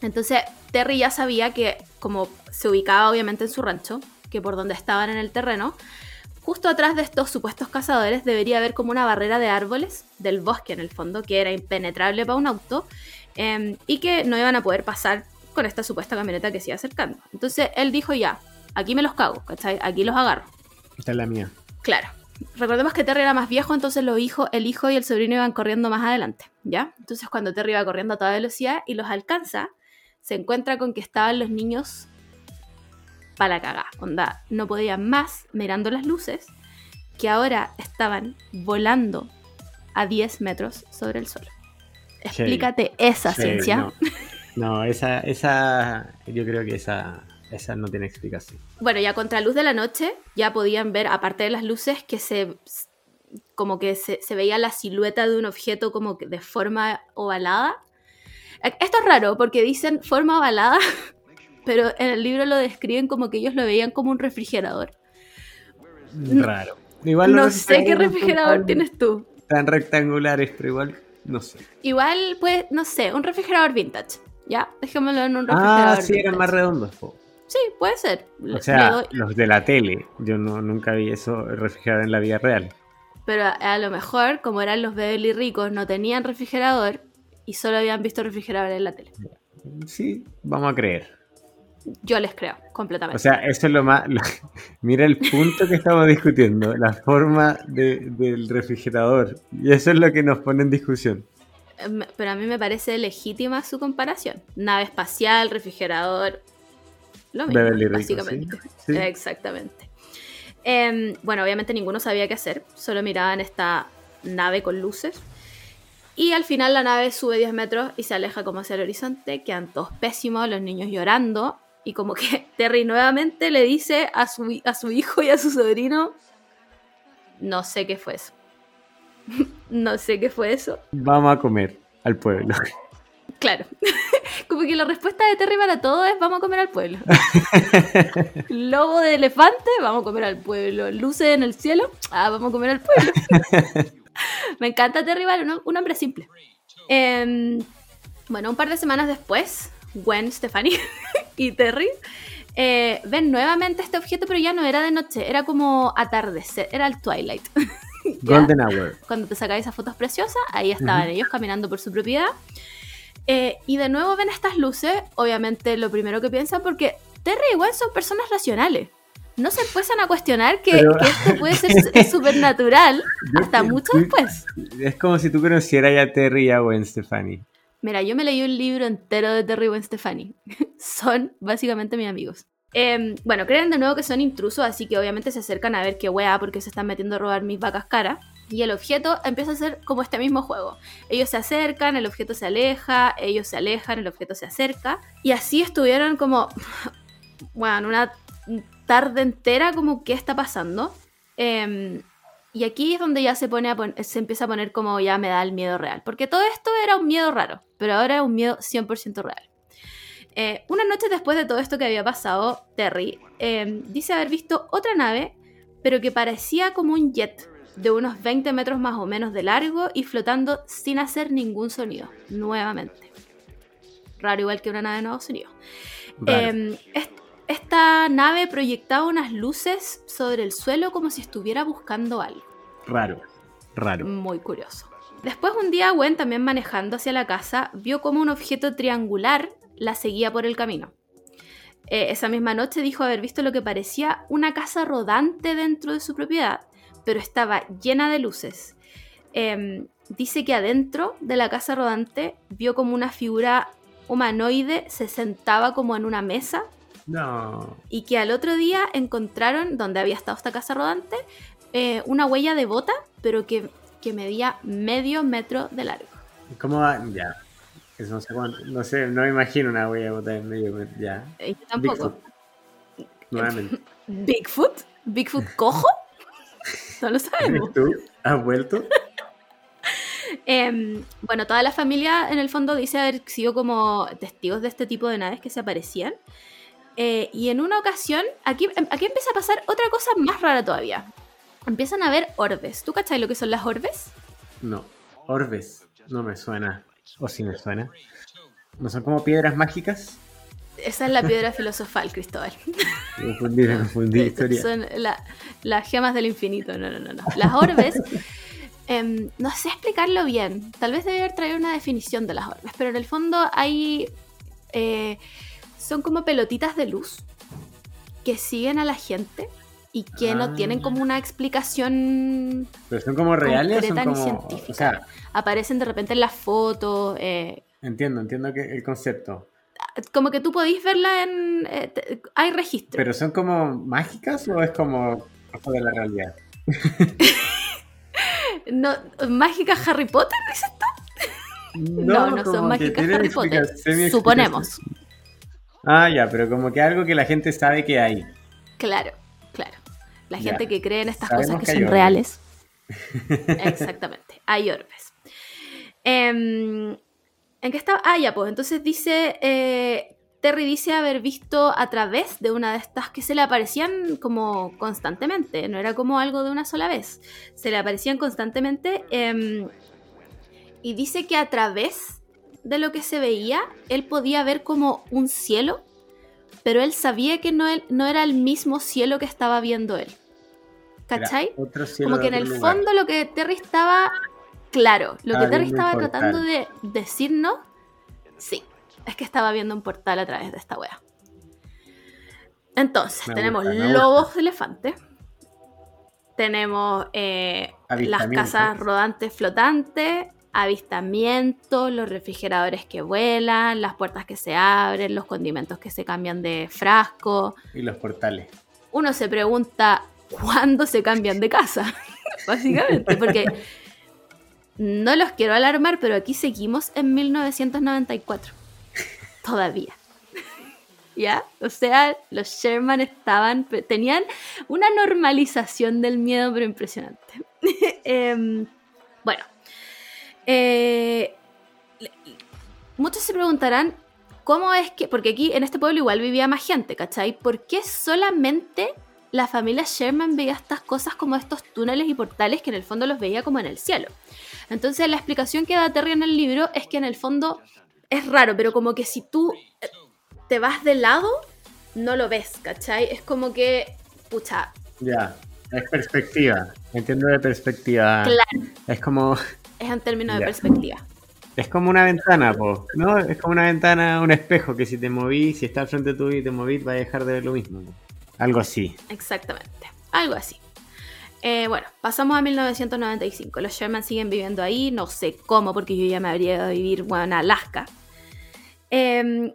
Entonces Terry ya sabía que como se ubicaba obviamente en su rancho, que por donde estaban en el terreno, Justo atrás de estos supuestos cazadores debería haber como una barrera de árboles del bosque en el fondo, que era impenetrable para un auto em, y que no iban a poder pasar con esta supuesta camioneta que se iba acercando. Entonces él dijo ya, aquí me los cago, ¿cachai? Aquí los agarro. Esta es la mía. Claro. Recordemos que Terry era más viejo, entonces los hijos, el hijo y el sobrino iban corriendo más adelante, ¿ya? Entonces cuando Terry iba corriendo a toda velocidad y los alcanza, se encuentra con que estaban los niños para la cagada. Onda, no podían más mirando las luces que ahora estaban volando a 10 metros sobre el suelo. Explícate esa ciencia. No, esa, esa, yo creo que esa, esa no tiene explicación. Bueno, ya contra luz de la noche ya podían ver, aparte de las luces, que se como que se, se veía la silueta de un objeto como de forma ovalada. Esto es raro porque dicen forma ovalada [laughs] pero en el libro lo describen como que ellos lo veían como un refrigerador. Raro. Igual no sé qué refrigerador tienes tú. Tan rectangulares, pero igual no sé. Igual, pues, no sé, un refrigerador vintage. Ya, déjamelo en un refrigerador. Ah, sí, eran más redondos. Sí, puede ser. O sea, los de la tele. Yo no, nunca vi eso refrigerador en la vida real. Pero a, lo mejor, como eran los Beverly ricos, no tenían refrigerador y solo habían visto refrigerador en la tele. Sí, vamos a creer. Yo les creo, completamente. O sea, eso es lo más... mira el punto que estamos discutiendo, la forma del refrigerador. Y eso es lo que nos pone en discusión. Em, pero a mí me parece legítima su comparación. Nave espacial, refrigerador, lo mismo, básicamente. Exactamente. Em, bueno, obviamente ninguno sabía qué hacer, solo miraban esta nave con luces. Y al final la nave sube 10 metros y se aleja como hacia el horizonte, quedan todos pésimos, los niños llorando, y como que [laughs] Terry nuevamente le dice a su, a su hijo y a su sobrino, no sé qué fue eso. [laughs] no sé qué fue eso. Vamos a comer al pueblo. [laughs] Claro. Como que la respuesta de Terry para todo es vamos a comer al pueblo. Lobo de elefante, vamos a comer al pueblo. Luces en el cielo, ah, vamos a comer al pueblo. Me encanta Terry un, un hombre simple. Em, bueno, un par de semanas después, Gwen, Stephanie [laughs] y Terry eh, ven nuevamente este objeto, pero ya no era de noche, era como atardecer, era el twilight. [laughs] Golden Hour. Cuando te sacáis esas fotos preciosas, ahí estaban ellos caminando por su propiedad. Eh, y de nuevo ven estas luces, obviamente lo primero que piensan, porque Terry y Gwen son personas racionales. No se empiezan a cuestionar que, Pero- que esto puede ser supernatural [laughs] hasta mucho después. Es como si tú conocieras a Terry y a Gwen Stefani. Mira, yo me leí un libro entero de Terry Gwen Stefani. [laughs] son básicamente mis amigos. Em, bueno, creen de nuevo que son intrusos, así que obviamente se acercan a ver qué wea porque se están metiendo a robar mis vacas caras. Y el objeto empieza a ser como este mismo juego. Ellos se acercan, el objeto se aleja, ellos se alejan, el objeto se acerca. Y así estuvieron como, [laughs] bueno, una tarde entera como qué está pasando. Em, y aquí es donde ya se, pone a pon- se empieza a poner como ya me da el miedo real. Porque todo esto era un miedo raro, pero ahora es un miedo 100% real. Eh, una noche después de todo esto que había pasado, Terry eh, dice haber visto otra nave, pero que parecía como un jet de unos 20 metros más o menos de largo y flotando sin hacer ningún sonido, nuevamente. Raro igual que una nave de nuevos. Eh, est- esta nave proyectaba unas luces sobre el suelo como si estuviera buscando algo. Raro. Raro. Muy curioso. Después un día Gwen, también manejando hacia la casa, vio como un objeto triangular la seguía por el camino. Eh, esa misma noche dijo haber visto lo que parecía una casa rodante dentro de su propiedad, pero estaba llena de luces. Em, dice que adentro de la casa rodante vio como una figura humanoide se sentaba como en una mesa No. y que al otro día encontraron, donde había estado esta casa rodante, eh, una huella de bota, pero que, que medía medio metro de largo. ¿Cómo va? Ya. Eso no sé cuánto. No sé, no me imagino una huella de bota en medio. metro. Ya. Eh, yo tampoco. Bigfoot. Nuevamente. ¿Bigfoot? ¿Bigfoot cojo? [laughs] No lo sabemos. ¿Tú has vuelto? [laughs] Em, bueno, toda la familia en el fondo dice haber sido como testigos de este tipo de naves que se aparecían. Eh, y en una ocasión, aquí, em, aquí empieza a pasar otra cosa más rara todavía. Empiezan a ver orbes. ¿Tú cachai lo que son las orbes? No. Orbes. No me suena. O sí me suena. ¿No son como piedras mágicas? Esa es la piedra filosofal, Cristóbal. [laughs] Me confundí, me confundí historia. Son la- las gemas del infinito. No, no, no, no. Las orbes. [laughs] em, no sé explicarlo bien. Tal vez debería haber traído una definición de las orbes. Pero en el fondo hay. eh, son como pelotitas de luz que siguen a la gente y que no Ah. tienen como una explicación. ¿Pero son como reales son Concreta ni como.? científica. O sea, Aparecen de repente en las fotos. eh, entiendo, entiendo que el concepto. como que tú podéis verla en. eh, te- hay registro. ¿Pero son como mágicas o es como de la realidad? [laughs] No, ¿Mágica Harry Potter, dices tú? [laughs] No, no, son como que mágicas Harry Potter. Suponemos. Ah, ya, pero como que algo que la gente sabe que hay. Claro, claro. La Ya. gente que cree en estas Sabemos cosas que, son reales. [laughs] Exactamente, hay orbes. Em, ¿En qué estaba? Ah, ya, pues entonces dice, eh, Terry dice haber visto a través de una de estas que se le aparecían como constantemente, no era como algo de una sola vez, se le aparecían constantemente em, y dice que a través de lo que se veía, él podía ver como un cielo, pero él sabía que no, él- no era el mismo cielo que estaba viendo él. ¿Cachai? Como de que en el lugar. fondo lo que Terry estaba claro, lo que Terry estaba tratando de decirnos, sí, es que estaba viendo un portal a través de esta wea. Entonces, Me tenemos gusta, lobos elefantes, tenemos eh, las casas rodantes flotantes, avistamientos, los refrigeradores que vuelan, las puertas que se abren, los condimentos que se cambian de frasco. Y los portales. Uno se pregunta cuándo se cambian de casa, [laughs] básicamente, porque no los quiero alarmar, pero aquí seguimos en 1994. Todavía. [laughs] ¿Ya? O sea, los Sherman estaban, tenían una normalización del miedo, pero impresionante. [laughs] Em, bueno, eh, muchos se preguntarán cómo es que, porque aquí en este pueblo igual vivía más gente, ¿cachai? ¿Por qué solamente la familia Sherman veía estas cosas como estos túneles y portales que en el fondo los veía como en el cielo? Entonces la explicación que da Terry en el libro es que en el fondo es raro, pero como que si tú eh, te vas de lado, no lo ves, ¿cachai? Es como que, pucha. Ya, es perspectiva. Entiendo de perspectiva. Claro. Es como. Es un término de perspectiva. Es como una ventana, po, ¿no? Es como una ventana, un espejo que si te moví, si está al frente tuyo y te moví, va a dejar de ver lo mismo. po. Algo así. Exactamente. Algo así. Eh, bueno, pasamos a 1995. Los Sherman siguen viviendo ahí. No sé cómo, porque yo ya me habría ido a vivir bueno, en Alaska. Eh,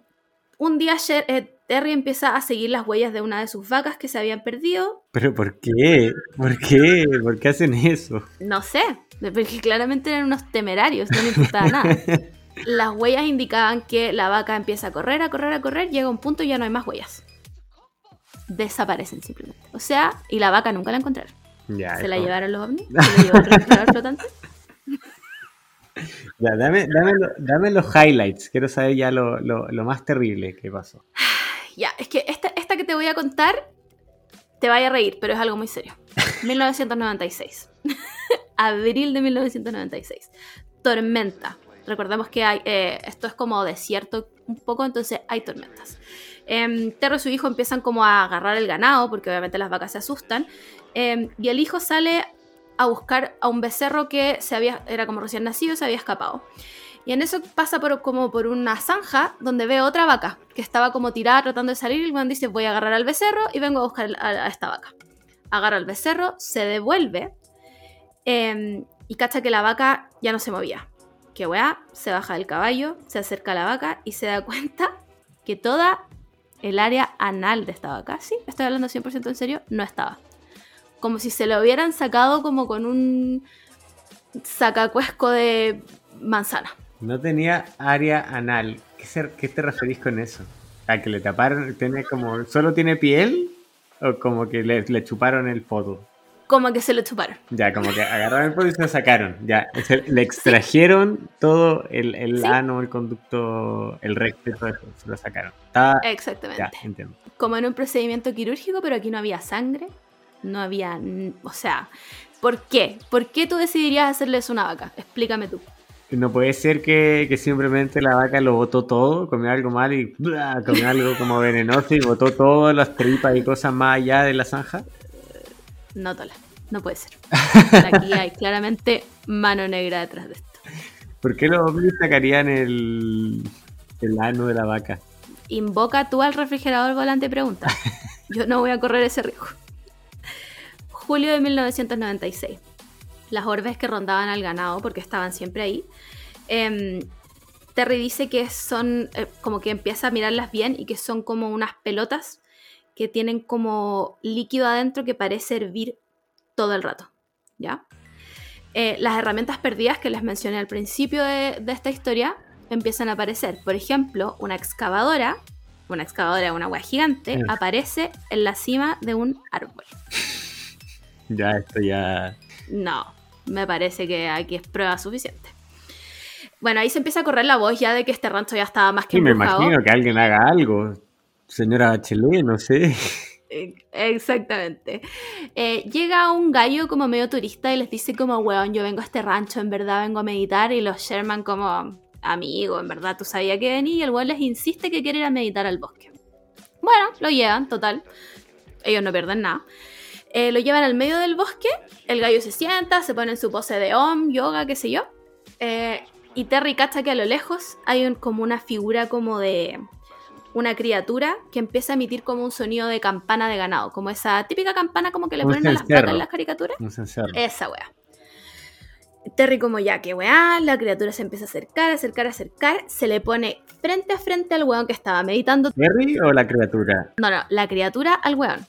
un día eh, Terry empieza a seguir las huellas de una de sus vacas que se habían perdido. ¿Pero por qué? ¿Por qué? ¿Por qué hacen eso? No sé, porque claramente eran unos temerarios, no le importaba nada. [laughs] Las huellas indicaban que la vaca empieza a correr, a correr, a correr, llega a un punto y ya no hay más huellas. Desaparecen simplemente. O sea, y la vaca nunca la encontraron. Ya, ¿Se la llevaron los ovnis? [laughs] ¿Se la llevó otro explorador flotante? Ya, dame, dame, dame los highlights. Quiero saber ya lo, lo- lo más terrible que pasó. Ya, es que esta, esta que te voy a contar te vaya a reír, pero es algo muy serio. [laughs] 1996. [laughs] Abril de 1996. Tormenta. Recordemos que hay, eh, esto es como desierto un poco, entonces hay tormentas. Em, Terry y su hijo empiezan como a agarrar el ganado, porque obviamente las vacas se asustan. em, y el hijo sale a buscar a un becerro que se había, era como recién nacido, se había escapado. Y en eso pasa por, como por una zanja donde ve otra vaca que estaba como tirada tratando de salir. Y el weón dice: Voy a agarrar al becerro y vengo a buscar a esta vaca. Agarra al becerro, se devuelve em, y cacha que la vaca ya no se movía. Que weá, se baja del caballo, se acerca a la vaca y se da [laughs] cuenta que toda el área anal de esta vaca, sí, estoy hablando 100% en serio, no estaba. Como si se lo hubieran sacado como con un sacacuesco de manzana. No tenía área anal. ¿Qué, se- qué te referís con eso? ¿A que le taparon? ¿Tiene como, ¿Solo tiene piel? ¿O como que le, le chuparon el foto? Como que se lo chuparon. Ya, como que agarraron el foto y se lo sacaron. Ya, se- le extrajeron todo el, el Sí. ano, el conducto, el recto todo eso. Se lo sacaron. Estaba- Exactamente. ya, entiendo. Como en un procedimiento quirúrgico, pero aquí no había sangre. No había. O sea, ¿por qué? ¿Por qué tú decidirías hacerle eso a una vaca? Explícame tú. No puede ser que, que simplemente la vaca lo botó todo, comió algo mal y ¡bla! comió algo como venenoso y botó todas las tripas y cosas más allá de la zanja. No, Tola. No puede ser. Aquí [laughs] hay claramente mano negra detrás de esto. ¿Por qué los ovnis sacarían el, el ano de la vaca? Invoca tú al refrigerador volante y pregunta. [laughs] Yo no voy a correr ese riesgo. Julio de 1996. Las orbes que rondaban al ganado, porque estaban siempre ahí. em, Terry dice que son, eh, como que empieza a mirarlas bien y que son como unas pelotas que tienen como líquido adentro que parece hervir todo el rato. ¿Ya? Eh, las herramientas perdidas que les mencioné al principio de, de esta historia empiezan a aparecer. Por ejemplo, una excavadora, una excavadora, una hueá gigante, aparece en la cima de un árbol. [laughs] Ya, esto ya. No, me parece que aquí es prueba suficiente. Bueno, ahí se empieza a correr la voz ya de que este rancho ya estaba más que Sí, me embrujado. imagino que alguien haga algo. Señora Bachelet, no sé. Eh, Exactamente. Eh, llega un gallo como medio turista y les dice como, weón, yo vengo a este rancho, en verdad vengo a meditar y los Sherman como, amigo, en verdad tú sabías que venía y el weón les insiste que quiere ir a meditar al bosque. Bueno, lo llevan, total. Ellos no pierden nada. Eh, lo llevan al medio del bosque, el gallo se sienta, se pone en su pose de om, yoga, qué sé yo. Eh, y Terry cacha que a lo lejos hay un- como una figura como de una criatura que empieza a emitir como un sonido de campana de ganado, como esa típica campana como que le Un ponen a las vacas en las caricaturas. Un. Esa weá. Terry como ya, que weá, la criatura se empieza a acercar, acercar, acercar, se le pone frente a frente al weón que estaba meditando. ¿Terry o la criatura? No, no, la criatura al weón,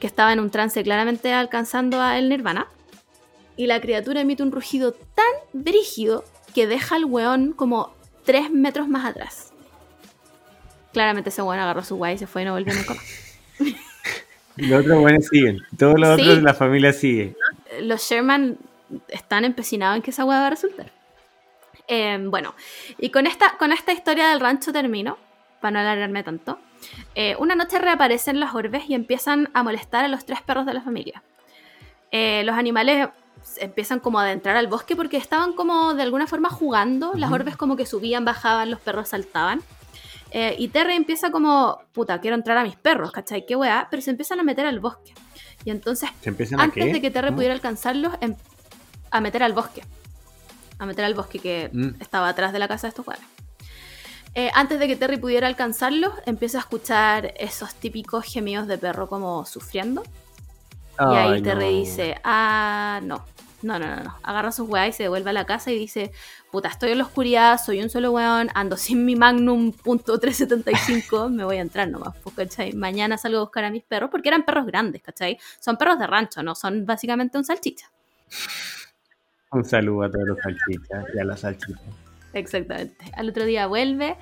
que estaba en un trance claramente alcanzando a el nirvana. Y la criatura emite un rugido tan brígido que deja al weón como tres metros más atrás. Claramente ese weón agarró su weá y se fue y no volvió nunca más. [laughs] Los otros buenos siguen. Todos los Sí. otros de la familia sigue. los Sherman están empecinados en que esa hueá va a resultar. Eh, bueno, y con esta, con esta historia del rancho termino, para no alargarme tanto. Eh, una noche reaparecen las orbes y empiezan a molestar a los tres perros de la familia. Eh, los animales empiezan como a adentrar al bosque porque estaban como de alguna forma jugando. Las orbes como que subían, bajaban, los perros saltaban. Eh, y Terry empieza como, puta, quiero entrar a mis perros, ¿cachai? Qué weá, pero se empiezan a meter al bosque. Y entonces, ¿Se empiezan a antes qué? de que Terry pudiera alcanzarlos, em- a meter al bosque. A meter al bosque que Mm. estaba atrás de la casa de estos weones. Eh, antes de que Terry pudiera alcanzarlos, empieza a escuchar esos típicos gemidos de perro como sufriendo. Y ahí Terry dice, ah, no. No, no, no, no. Agarra sus weas y se devuelve a la casa y dice, puta, estoy en la oscuridad, soy un solo weón, ando sin mi Magnum punto .375, [laughs] me voy a entrar nomás, pues, ¿cachai? Mañana salgo a buscar a mis perros, porque eran perros grandes, ¿cachai? Son perros de rancho, no son básicamente un salchicha. Un saludo a todos los salchichas y a las salchichas. Exactamente. Al otro día vuelve,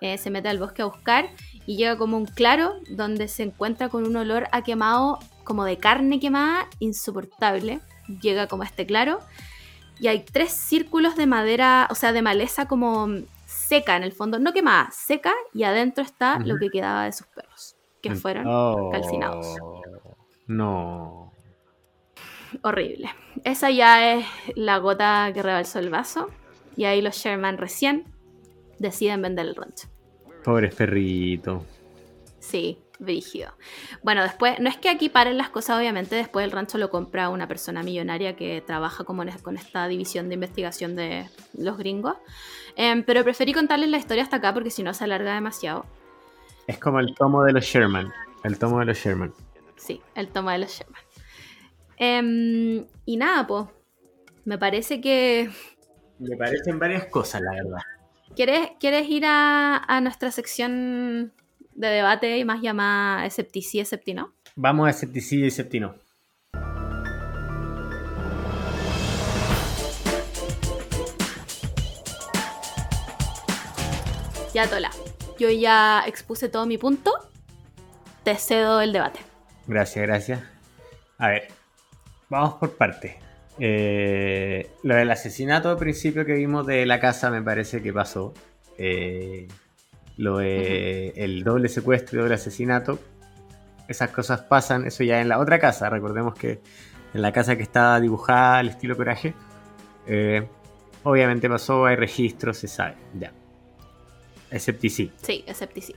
eh, se mete al bosque a buscar y llega como un claro donde se encuentra con un olor a quemado, como de carne quemada, insoportable. Llega como a este claro y hay tres círculos de madera, o sea, de maleza como seca en el fondo, no quemada, seca y adentro está lo que quedaba de sus perros, que fueron Oh, calcinados. No. horrible. Esa ya es la gota que rebalsó el vaso y ahí los Sherman recién deciden vender el rancho. Pobres perritos. Sí, brígido. Bueno, después, no es que aquí paren las cosas, obviamente, después el rancho lo compra una persona millonaria que trabaja como en con esta división de investigación de los gringos. Em, pero preferí contarles la historia hasta acá porque si no se alarga demasiado. Es como el tomo de los Sherman. El tomo de los Sherman. Sí, el toma de los Sherman. Em, y nada, pues, me parece que... Me parecen varias cosas, la verdad. ¿Quieres, ¿quieres ir a, a nuestra sección de debate y más llamada esceptici, esceptino? Vamos a escepticidad y septino. Ya, Tola. Yo ya expuse todo mi punto. Te cedo el debate. Gracias, gracias. A ver, vamos por parte. Eh, lo del asesinato al principio que vimos de la casa me parece que pasó. Eh, lo de el doble secuestro y doble asesinato. Esas cosas pasan, eso ya en la otra casa. Recordemos que en la casa que está dibujada al estilo coraje. eh, obviamente pasó, hay registros, se sabe. Ya. Escepticí. Sí, esceptici.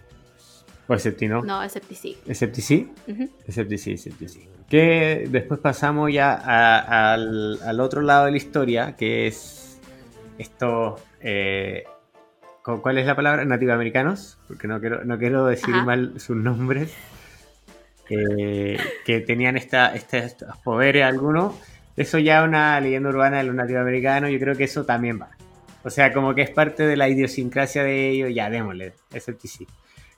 O esceptino. No, esceptici. Escepticí. Ujú. Escepticí, escepticí. Que después pasamos ya a- al, al otro lado de la historia, que es esto. eh, ¿cu- ¿Cuál es la palabra? Nativoamericanos, porque no quiero, no quiero decir Ajá. mal sus nombres. eh, que tenían esta, este- estos poderes algunos. Eso ya es una leyenda urbana de los nativoamericanos. Yo creo que eso también va. O sea, como que es parte de la idiosincrasia de ellos. Ya, démosle, escepticí.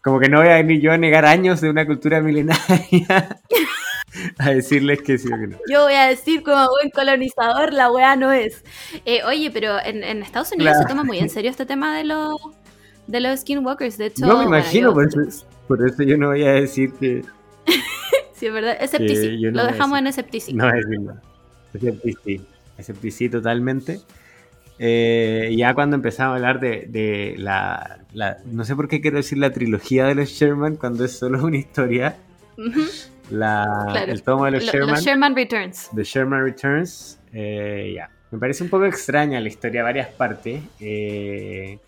Como que no voy a venir yo a negar años de una cultura milenaria [laughs] a decirles que sí o que no. Yo voy a decir como buen colonizador, la weá no es. Eh, oye, pero en, en Estados Unidos Claro. se toma muy en serio este tema de los de los skinwalkers. De hecho, No me bueno, imagino, yo- por, eso, por eso yo no voy a decir que [laughs] Sí, es verdad. Esceptici. No Lo dejamos en esceptici. no decir nada. Escepticí, escepticí totalmente. Eh, ya cuando empezamos a hablar de, de la, la- No sé por qué quiero decir la trilogía de los Sherman cuando es solo una historia. La, Claro. El tomo de los Lo- Sherman. los Sherman Returns. The Sherman Returns, eh, ya. Me parece un poco extraña la historia, varias partes. Eh,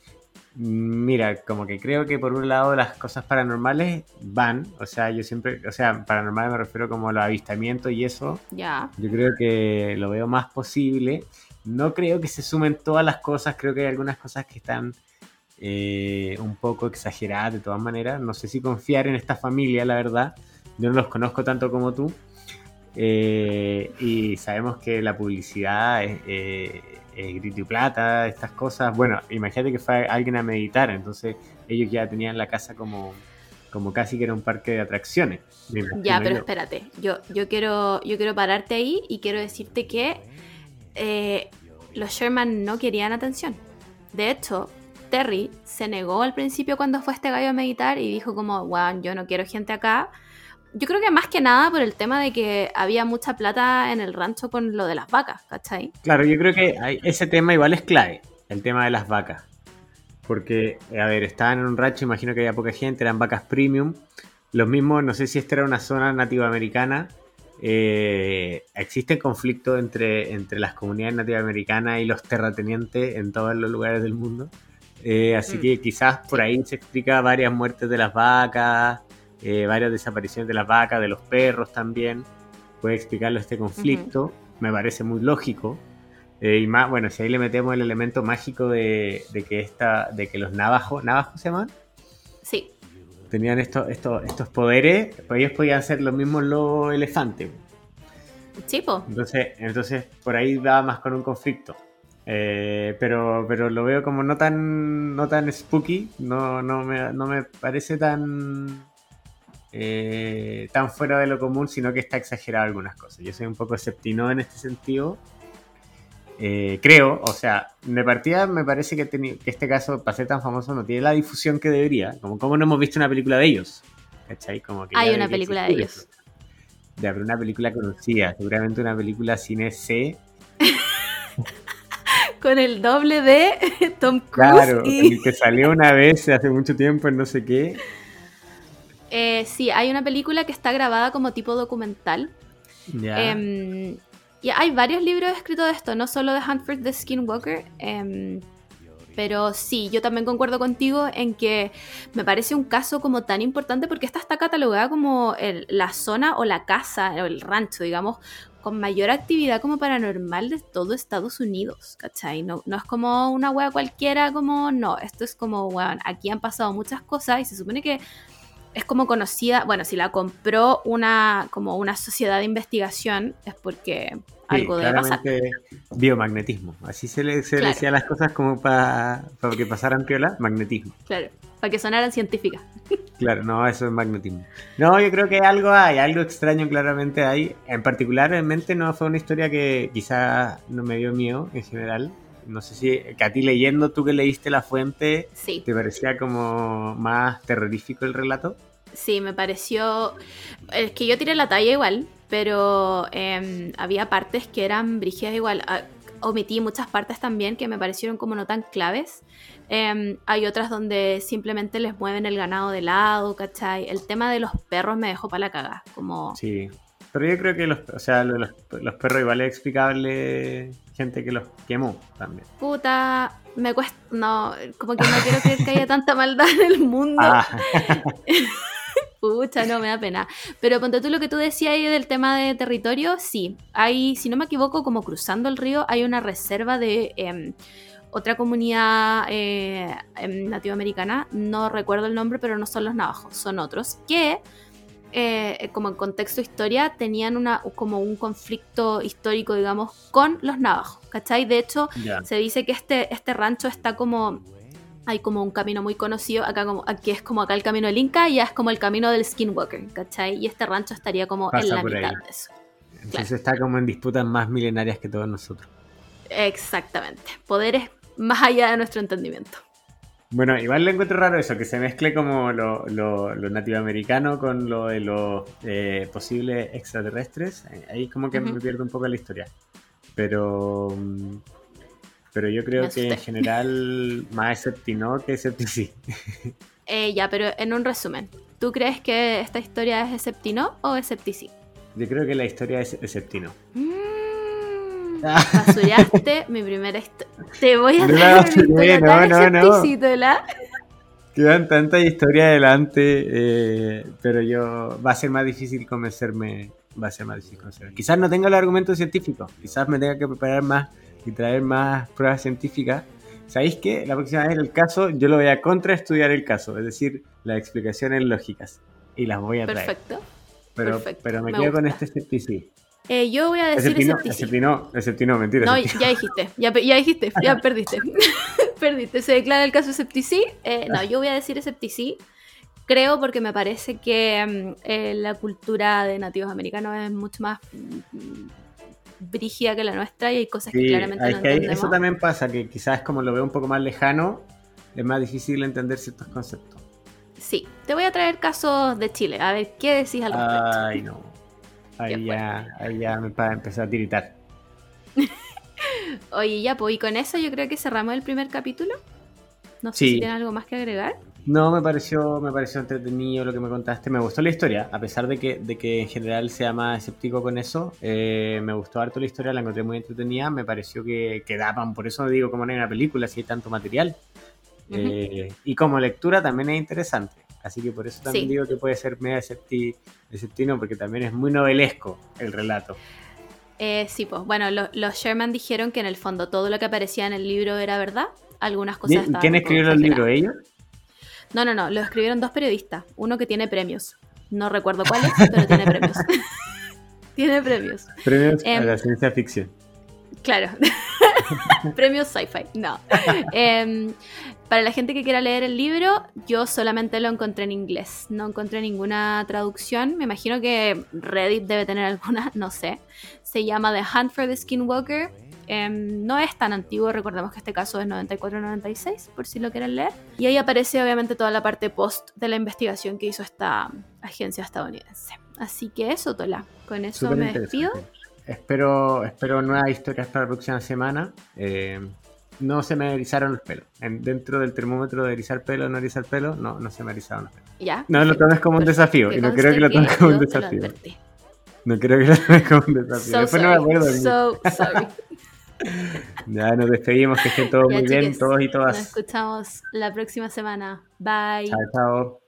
mira, como que creo que por un lado las cosas paranormales van, o sea, yo siempre, o sea, paranormales me refiero como a los avistamientos y eso, Ya. yo creo que lo veo más posible. No creo que se sumen todas las cosas, creo que hay algunas cosas que están eh, un poco exageradas de todas maneras. No sé si confiar en esta familia, la verdad. Yo no los conozco tanto como tú. Eh, y sabemos que la publicidad es, eh, es grito y plata, estas cosas. Bueno, imagínate que fue alguien a meditar, entonces ellos ya tenían la casa como, como casi que era un parque de atracciones. Ya, pero yo. espérate. Yo, yo, quiero, yo quiero pararte ahí y quiero decirte que eh, los Sherman no querían atención. De hecho, Terry se negó al principio cuando fue este gallo a meditar y dijo como, wow, yo no quiero gente acá. Yo creo que más que nada por el tema de que había mucha plata en el rancho con lo de las vacas, ¿cachai? Claro, yo creo que ese tema igual es clave, el tema de las vacas. Porque, a ver, estaban en un rancho, imagino que había poca gente, eran vacas premium. Los mismos, no sé si esta era una zona nativoamericana. Eh, existe conflicto entre, entre las comunidades nativoamericanas y los terratenientes en todos los lugares del mundo. Eh, así Mm. que quizás por ahí se explica varias muertes de las vacas, eh, varias desapariciones de las vacas, de los perros también. Puede explicarlo este conflicto. Me parece muy lógico. Eh, y más, bueno, si ahí le metemos el elemento mágico de, de que esta, de que los navajos, ¿navajos se llaman? Sí, Tenían estos, estos, estos poderes, pues ellos podían ser los mismos los elefantes. chipo. Entonces, entonces por ahí va más con un conflicto. Eh, pero, pero lo veo como no tan, no tan spooky, no, no, me, no me parece tan, eh, tan fuera de lo común, sino que está exagerado algunas cosas. Yo soy un poco esceptino en este sentido. Eh, creo, o sea, de partida me parece que, este caso, para ser tan famoso, no tiene la difusión que debería. Como, como no hemos visto una película de ellos. ¿Cachai? Como que Hay una película de ellos. eso. Ya, pero una película conocida, seguramente una película cine C. [laughs] Con el doble de [laughs] Tom Cruise Claro, y... el que salió una vez hace mucho tiempo en no sé qué. Eh, sí, hay una película que está grabada como tipo documental. Ya. Em, hay varios libros escritos de esto, no solo de Huntford the Skinwalker. em, pero sí, yo también concuerdo contigo en que me parece un caso como tan importante porque esta está catalogada como la zona o la casa o el rancho, digamos, con mayor actividad como paranormal de todo Estados Unidos, ¿cachai? No, no es como una wea cualquiera, como no, esto es como, weón, aquí han pasado muchas cosas y se supone que es como conocida, bueno, si la compró una como una sociedad de investigación es porque algo debe pasar. biomagnetismo. Así se le, se Claro. decía las cosas como para que pasaran piola, magnetismo. Claro, para que sonaran científicas. [laughs] Claro, no, eso es magnetismo. No, yo creo que algo hay, algo extraño claramente hay. En particularmente no fue una historia que quizá no me dio miedo en general. No sé si que a ti leyendo, tú que leíste la fuente, Sí, ¿te parecía como más terrorífico el relato? sí, me pareció. Es que yo tiré la talla igual, pero em, había partes que eran brígidas igual. Ah, omití muchas partes también que me parecieron como no tan claves. Em, hay otras donde simplemente les mueven el ganado de lado, ¿cachai? El tema de los perros me dejó para la caga. Como. Sí. Pero yo creo que los, o sea, los, los perros igual es explicable gente que los quemó también. Puta, me cuesta. No, como que no quiero creer que haya tanta maldad en el mundo. Ah, [laughs] Pucha, no, me da pena. Pero ponte tú lo que tú decías ahí del tema de territorio, sí. Hay, si no me equivoco, como cruzando el río, hay una reserva de em, otra comunidad eh, em, nativoamericana. No recuerdo el nombre, pero no son los navajos, son otros. Que, eh, como en contexto historia, tenían una, como un conflicto histórico, digamos, con los navajos. ¿Cachai? De hecho, se dice que este, este rancho está como. Hay como un camino muy conocido, acá como, aquí es como acá el camino del Inca y ya es como el camino del Skinwalker, ¿cachai? Y este rancho estaría como Pasa en la mitad ahí. de eso. Entonces está como en disputas más milenarias que todos nosotros. Exactamente. Poderes más allá de nuestro entendimiento. Bueno, igual le encuentro raro eso, que se mezcle como lo, lo, lo nativoamericano con lo de los eh, posibles extraterrestres. Eh, Ahí como que me pierdo un poco la historia. Pero mm, pero yo creo que en general [laughs] más esceptino que esceptici. Eh, ya, pero en un resumen, ¿tú crees que esta historia es esceptino o esceptici? Yo creo que la historia es esceptino. Mm, basuraste [laughs] mi primera historia. Te voy a No, traer una historia no, tan no, no. Quedan tanta historia adelante, eh, pero yo va a ser más difícil convencerme. Va a ser más difícil convencerme. Quizás no tenga los argumentos científicos, quizás me tenga que preparar más y traer más pruebas científicas. ¿Sabéis qué? La próxima vez el caso yo lo voy a contraestudiar el caso, es decir, las explicaciones lógicas y las voy a traer. Perfecto. pero, perfecto, pero me, me quedo con gusta. este escepticismo. Eh, yo voy a decir Exceptino, exceptino, exceptino, mentira. No, exceptino. ya dijiste, ya, ya dijiste, ya [laughs] perdiste. [laughs] perdiste, se declara el caso esceptici. Eh, no, yo voy a decir esceptici. Creo porque me parece que mm, eh, la cultura de nativos americanos es mucho más mm, brígida que la nuestra y hay cosas que claramente no que entendemos. eso también pasa, que quizás como lo veo un poco más lejano, es más difícil entender ciertos conceptos. Sí, te voy a traer casos de Chile, a ver qué decís al respecto. Ay, no. Ahí ya, ahí ya me va a empezar a tiritar. [laughs] Oye, ya, pues, y con eso yo creo que cerramos el primer capítulo. No sé Sí. si tienen algo más que agregar. No, me pareció, me pareció entretenido lo que me contaste. Me gustó la historia, a pesar de que, de que en general sea más escéptico con eso. eh, me gustó harto la historia, la encontré muy entretenida. Me pareció que, que daban, por eso digo, como no hay una película, si hay tanto material. Eh, y como lectura también es interesante. Así que por eso también Sí. digo que puede ser medio decepti- deceptino, porque también es muy novelesco el relato. Eh, sí, pues bueno, lo- los Sherman dijeron que en el fondo todo lo que aparecía en el libro era verdad. Algunas cosas ¿Y estaban ¿Quién escribió los libros? exageradas. ¿Ellos? No, no, no, lo escribieron dos periodistas. Uno que tiene premios. No recuerdo cuáles, pero tiene premios. [laughs] tiene premios. Premios a Em, la ciencia ficción. Claro. [laughs] Premios sci-fi. No. Em, para la gente que quiera leer el libro, yo solamente lo encontré en inglés. No encontré ninguna traducción. Me imagino que Reddit debe tener alguna, no sé. Se llama The Hunt for the Skinwalker. Em, no es tan antiguo, recordemos que este caso es 94-96, por si lo quieren leer. Y ahí aparece obviamente toda la parte post de la investigación que hizo esta agencia estadounidense. Así que eso, Tola. Con eso me despido. Espero, espero nuevas historias para la próxima semana. Eh, no se me erizaron los pelos. En- dentro del termómetro de erizar pelo o no erizar pelo, no, no se me erizaron los pelos. Ya. No lo tomes como un desafío. Y no creo que lo tomes como un desafío. No creo que lo tomes como un desafío. Después no me acuerdo. So sorry. [laughs] Ya nos despedimos, que estén todos Ya, muy bien, todos y Nos todas. escuchamos la próxima semana. Bye. Chao, chao.